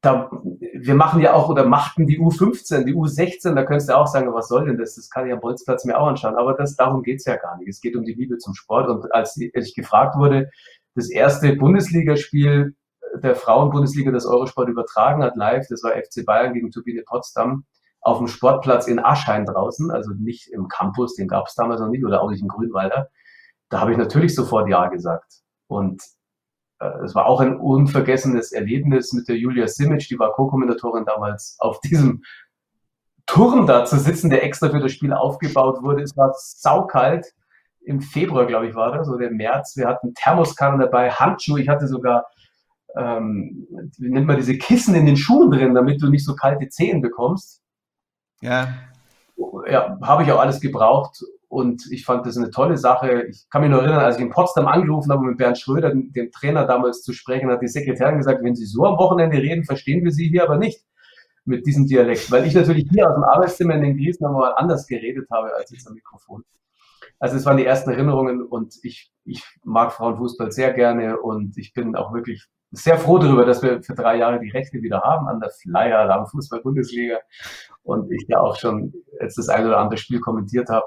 da, wir machen ja auch oder machten die U15, die U16, da könntest du auch sagen, was soll denn das? Das kann ich am Bolzplatz mir auch anschauen. Aber das, darum geht's ja gar nicht. Es geht um die Liebe zum Sport. Und als ich gefragt wurde, das erste Bundesligaspiel der Frauenbundesliga das Eurosport übertragen hat live, das war FC Bayern gegen Turbine Potsdam auf dem Sportplatz in Aschheim draußen, also nicht im Campus, den gab es damals noch nicht, oder auch nicht im Grünwalder. Da habe ich natürlich sofort Ja gesagt. Und es war auch ein unvergessenes Erlebnis mit der Julia Simic, die war Co-Kommentatorin damals, auf diesem Turm da zu sitzen, der extra für das Spiel aufgebaut wurde. Es war saukalt. Im Februar, glaube ich, war das, oder im März. Wir hatten Thermoskanne dabei, Handschuhe. Ich hatte sogar, ähm, wie nennt man diese Kissen in den Schuhen drin, damit du nicht so kalte Zehen bekommst. Ja. Ja, habe ich auch alles gebraucht. Und ich fand das eine tolle Sache. Ich kann mich noch erinnern, als ich in Potsdam angerufen habe, mit Bernd Schröder, dem Trainer damals zu sprechen, hat die Sekretärin gesagt, wenn Sie so am Wochenende reden, verstehen wir Sie hier aber nicht mit diesem Dialekt. Weil ich natürlich hier aus dem Arbeitszimmer in den Griesen nochmal anders geredet habe als jetzt am Mikrofon. Also es waren die ersten Erinnerungen und ich, ich mag Frauenfußball sehr gerne und ich bin auch wirklich sehr froh darüber, dass wir für drei Jahre die Rechte wieder haben an der Flyer, an der Fußball-Bundesliga und ich ja auch schon jetzt das eine oder andere Spiel kommentiert habe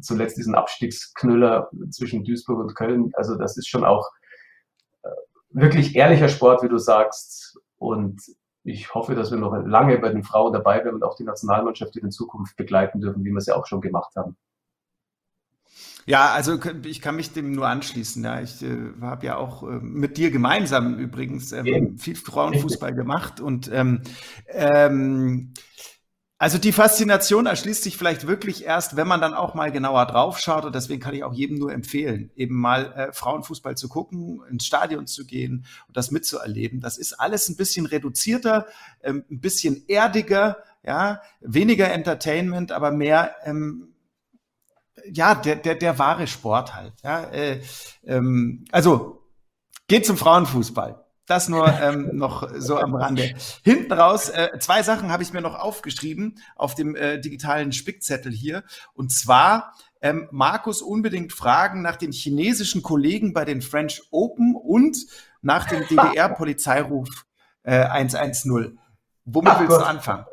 zuletzt diesen Abstiegsknüller zwischen Duisburg und Köln. Also das ist schon auch äh, wirklich ehrlicher Sport, wie du sagst. Und ich hoffe, dass wir noch lange bei den Frauen dabei bleiben und auch die Nationalmannschaft in Zukunft begleiten dürfen, wie wir es ja auch schon gemacht haben. Ja, also ich kann mich dem nur anschließen. Ja. Ich äh, habe ja auch äh, mit dir gemeinsam übrigens ähm, viel Frauenfußball gemacht und ähm, ähm, also die Faszination erschließt sich vielleicht wirklich erst, wenn man dann auch mal genauer draufschaut. Und deswegen kann ich auch jedem nur empfehlen, eben mal äh, Frauenfußball zu gucken, ins Stadion zu gehen und das mitzuerleben. Das ist alles ein bisschen reduzierter, ähm, ein bisschen erdiger, ja, weniger Entertainment, aber mehr ähm, ja, der, der, der wahre Sport halt. Ja, äh, ähm, also geht zum Frauenfußball. Das nur ähm, noch so am Rande. Hinten raus, äh, zwei Sachen habe ich mir noch aufgeschrieben auf dem äh, digitalen Spickzettel hier. Und zwar ähm, Markus unbedingt fragen nach den chinesischen Kollegen bei den French Open und nach dem DDR-Polizeiruf äh, 110. Womit Ach willst Gott. du anfangen?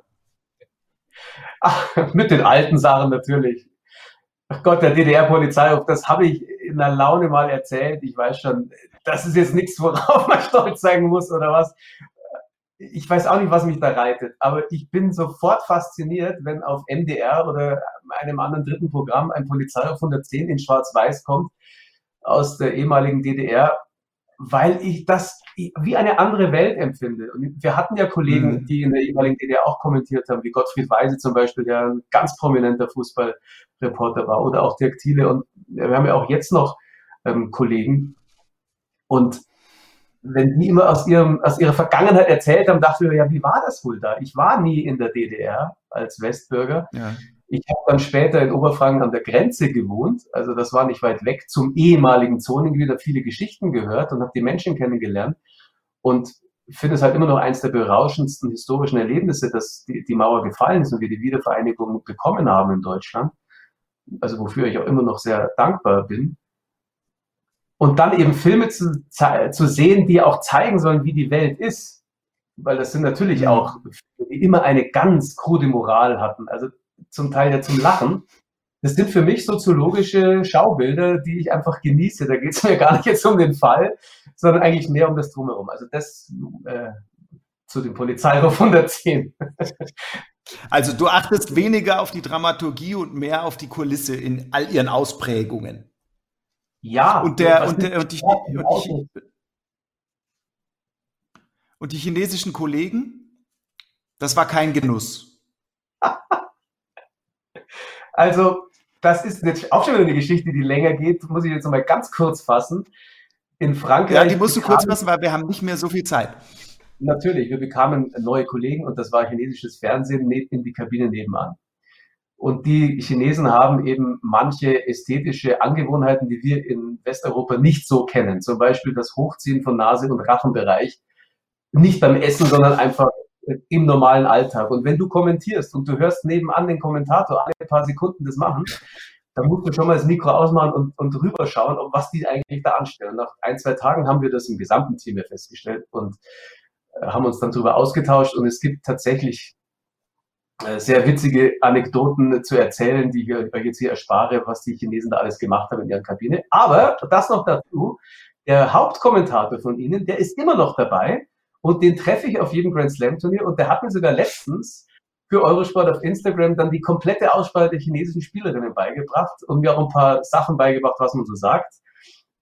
Ach, mit den alten Sachen natürlich. Ach Gott, der DDR-Polizeiruf, das habe ich in der Laune mal erzählt. Ich weiß schon, das ist jetzt nichts, worauf man stolz sein muss oder was. Ich weiß auch nicht, was mich da reitet, aber ich bin sofort fasziniert, wenn auf MDR oder einem anderen dritten Programm ein Polizeiruf 110 in Schwarz-Weiß kommt aus der ehemaligen DDR, weil ich das wie eine andere Welt empfinde. Und wir hatten ja Kollegen, mhm. die in der ehemaligen DDR auch kommentiert haben, wie Gottfried Weise zum Beispiel, der ein ganz prominenter Fußballreporter war, oder auch Dirk Thiele. Und wir haben ja auch jetzt noch ähm, Kollegen, und wenn die immer aus, ihrem, aus ihrer Vergangenheit erzählt haben, dachte ich mir, ja, wie war das wohl da? Ich war nie in der DDR als Westbürger. Ja. Ich habe dann später in Oberfranken an der Grenze gewohnt, also das war nicht weit weg, zum ehemaligen Zonengebiet, habe viele Geschichten gehört und habe die Menschen kennengelernt. Und finde es halt immer noch eines der berauschendsten historischen Erlebnisse, dass die, die Mauer gefallen ist und wir die Wiedervereinigung bekommen haben in Deutschland. Also wofür ich auch immer noch sehr dankbar bin. Und dann eben Filme zu, zu sehen, die auch zeigen sollen, wie die Welt ist. Weil das sind natürlich mhm. auch, die immer eine ganz krude Moral hatten. Also zum Teil ja zum Lachen. Das sind für mich soziologische Schaubilder, die ich einfach genieße. Da geht es mir gar nicht jetzt um den Fall, sondern eigentlich mehr um das Drumherum. Also das äh, zu dem Polizeiruf 110. Also du achtest weniger auf die Dramaturgie und mehr auf die Kulisse in all ihren Ausprägungen. Ja. Und der, und, der, und, die, und, die, und die chinesischen Kollegen, das war kein Genuss. also, das ist jetzt auch schon wieder eine Geschichte, die länger geht, muss ich jetzt noch mal ganz kurz fassen. In Frankreich. Ja, die musst du kurz fassen, weil wir haben nicht mehr so viel Zeit. Natürlich, wir bekamen neue Kollegen und das war chinesisches Fernsehen in die Kabine nebenan. Und die Chinesen haben eben manche ästhetische Angewohnheiten, die wir in Westeuropa nicht so kennen. Zum Beispiel das Hochziehen von Nase- und Rachenbereich. Nicht beim Essen, sondern einfach im normalen Alltag. Und wenn du kommentierst und du hörst nebenan den Kommentator alle paar Sekunden das machen, dann musst du schon mal das Mikro ausmachen und, und rüberschauen, was die eigentlich da anstellen. Nach ein, zwei Tagen haben wir das im gesamten Team festgestellt und äh, haben uns dann darüber ausgetauscht. Und es gibt tatsächlich sehr witzige Anekdoten zu erzählen, die ich euch jetzt hier erspare, was die Chinesen da alles gemacht haben in ihrer Kabine. Aber das noch dazu, der Hauptkommentator von ihnen, der ist immer noch dabei und den treffe ich auf jedem Grand Slam Turnier und der hat mir sogar letztens für Eurosport auf Instagram dann die komplette Auswahl der chinesischen Spielerinnen beigebracht und mir auch ein paar Sachen beigebracht, was man so sagt.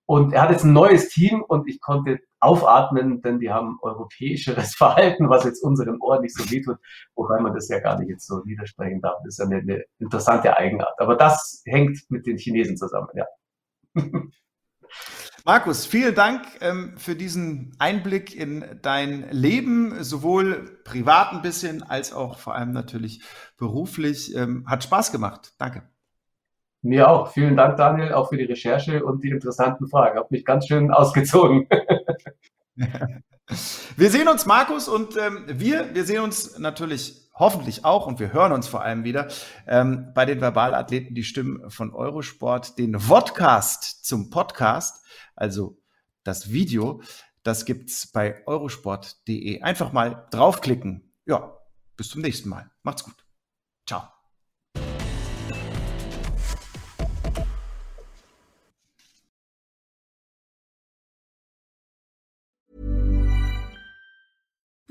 Und er hat jetzt ein neues Team und ich konnte aufatmen, denn die haben europäischeres Verhalten, was jetzt unseren Ohren nicht so wehtut, wobei man das ja gar nicht jetzt so niedersprechen darf. Das ist ja eine, eine interessante Eigenart. Aber das hängt mit den Chinesen zusammen, ja. Markus, vielen Dank ähm, für diesen Einblick in dein Leben, sowohl privat ein bisschen als auch vor allem natürlich beruflich. Ähm, hat Spaß gemacht. Danke. Mir auch. Vielen Dank, Daniel, auch für die Recherche und die interessanten Fragen. Hat mich ganz schön ausgezogen. wir sehen uns, Markus, und ähm, wir, wir sehen uns natürlich hoffentlich auch und wir hören uns vor allem wieder ähm, bei den Verbalathleten die Stimmen von Eurosport, den Vodcast zum Podcast, also das Video, das gibt's bei eurosport.de. Einfach mal draufklicken. Ja, bis zum nächsten Mal. Macht's gut. Ciao.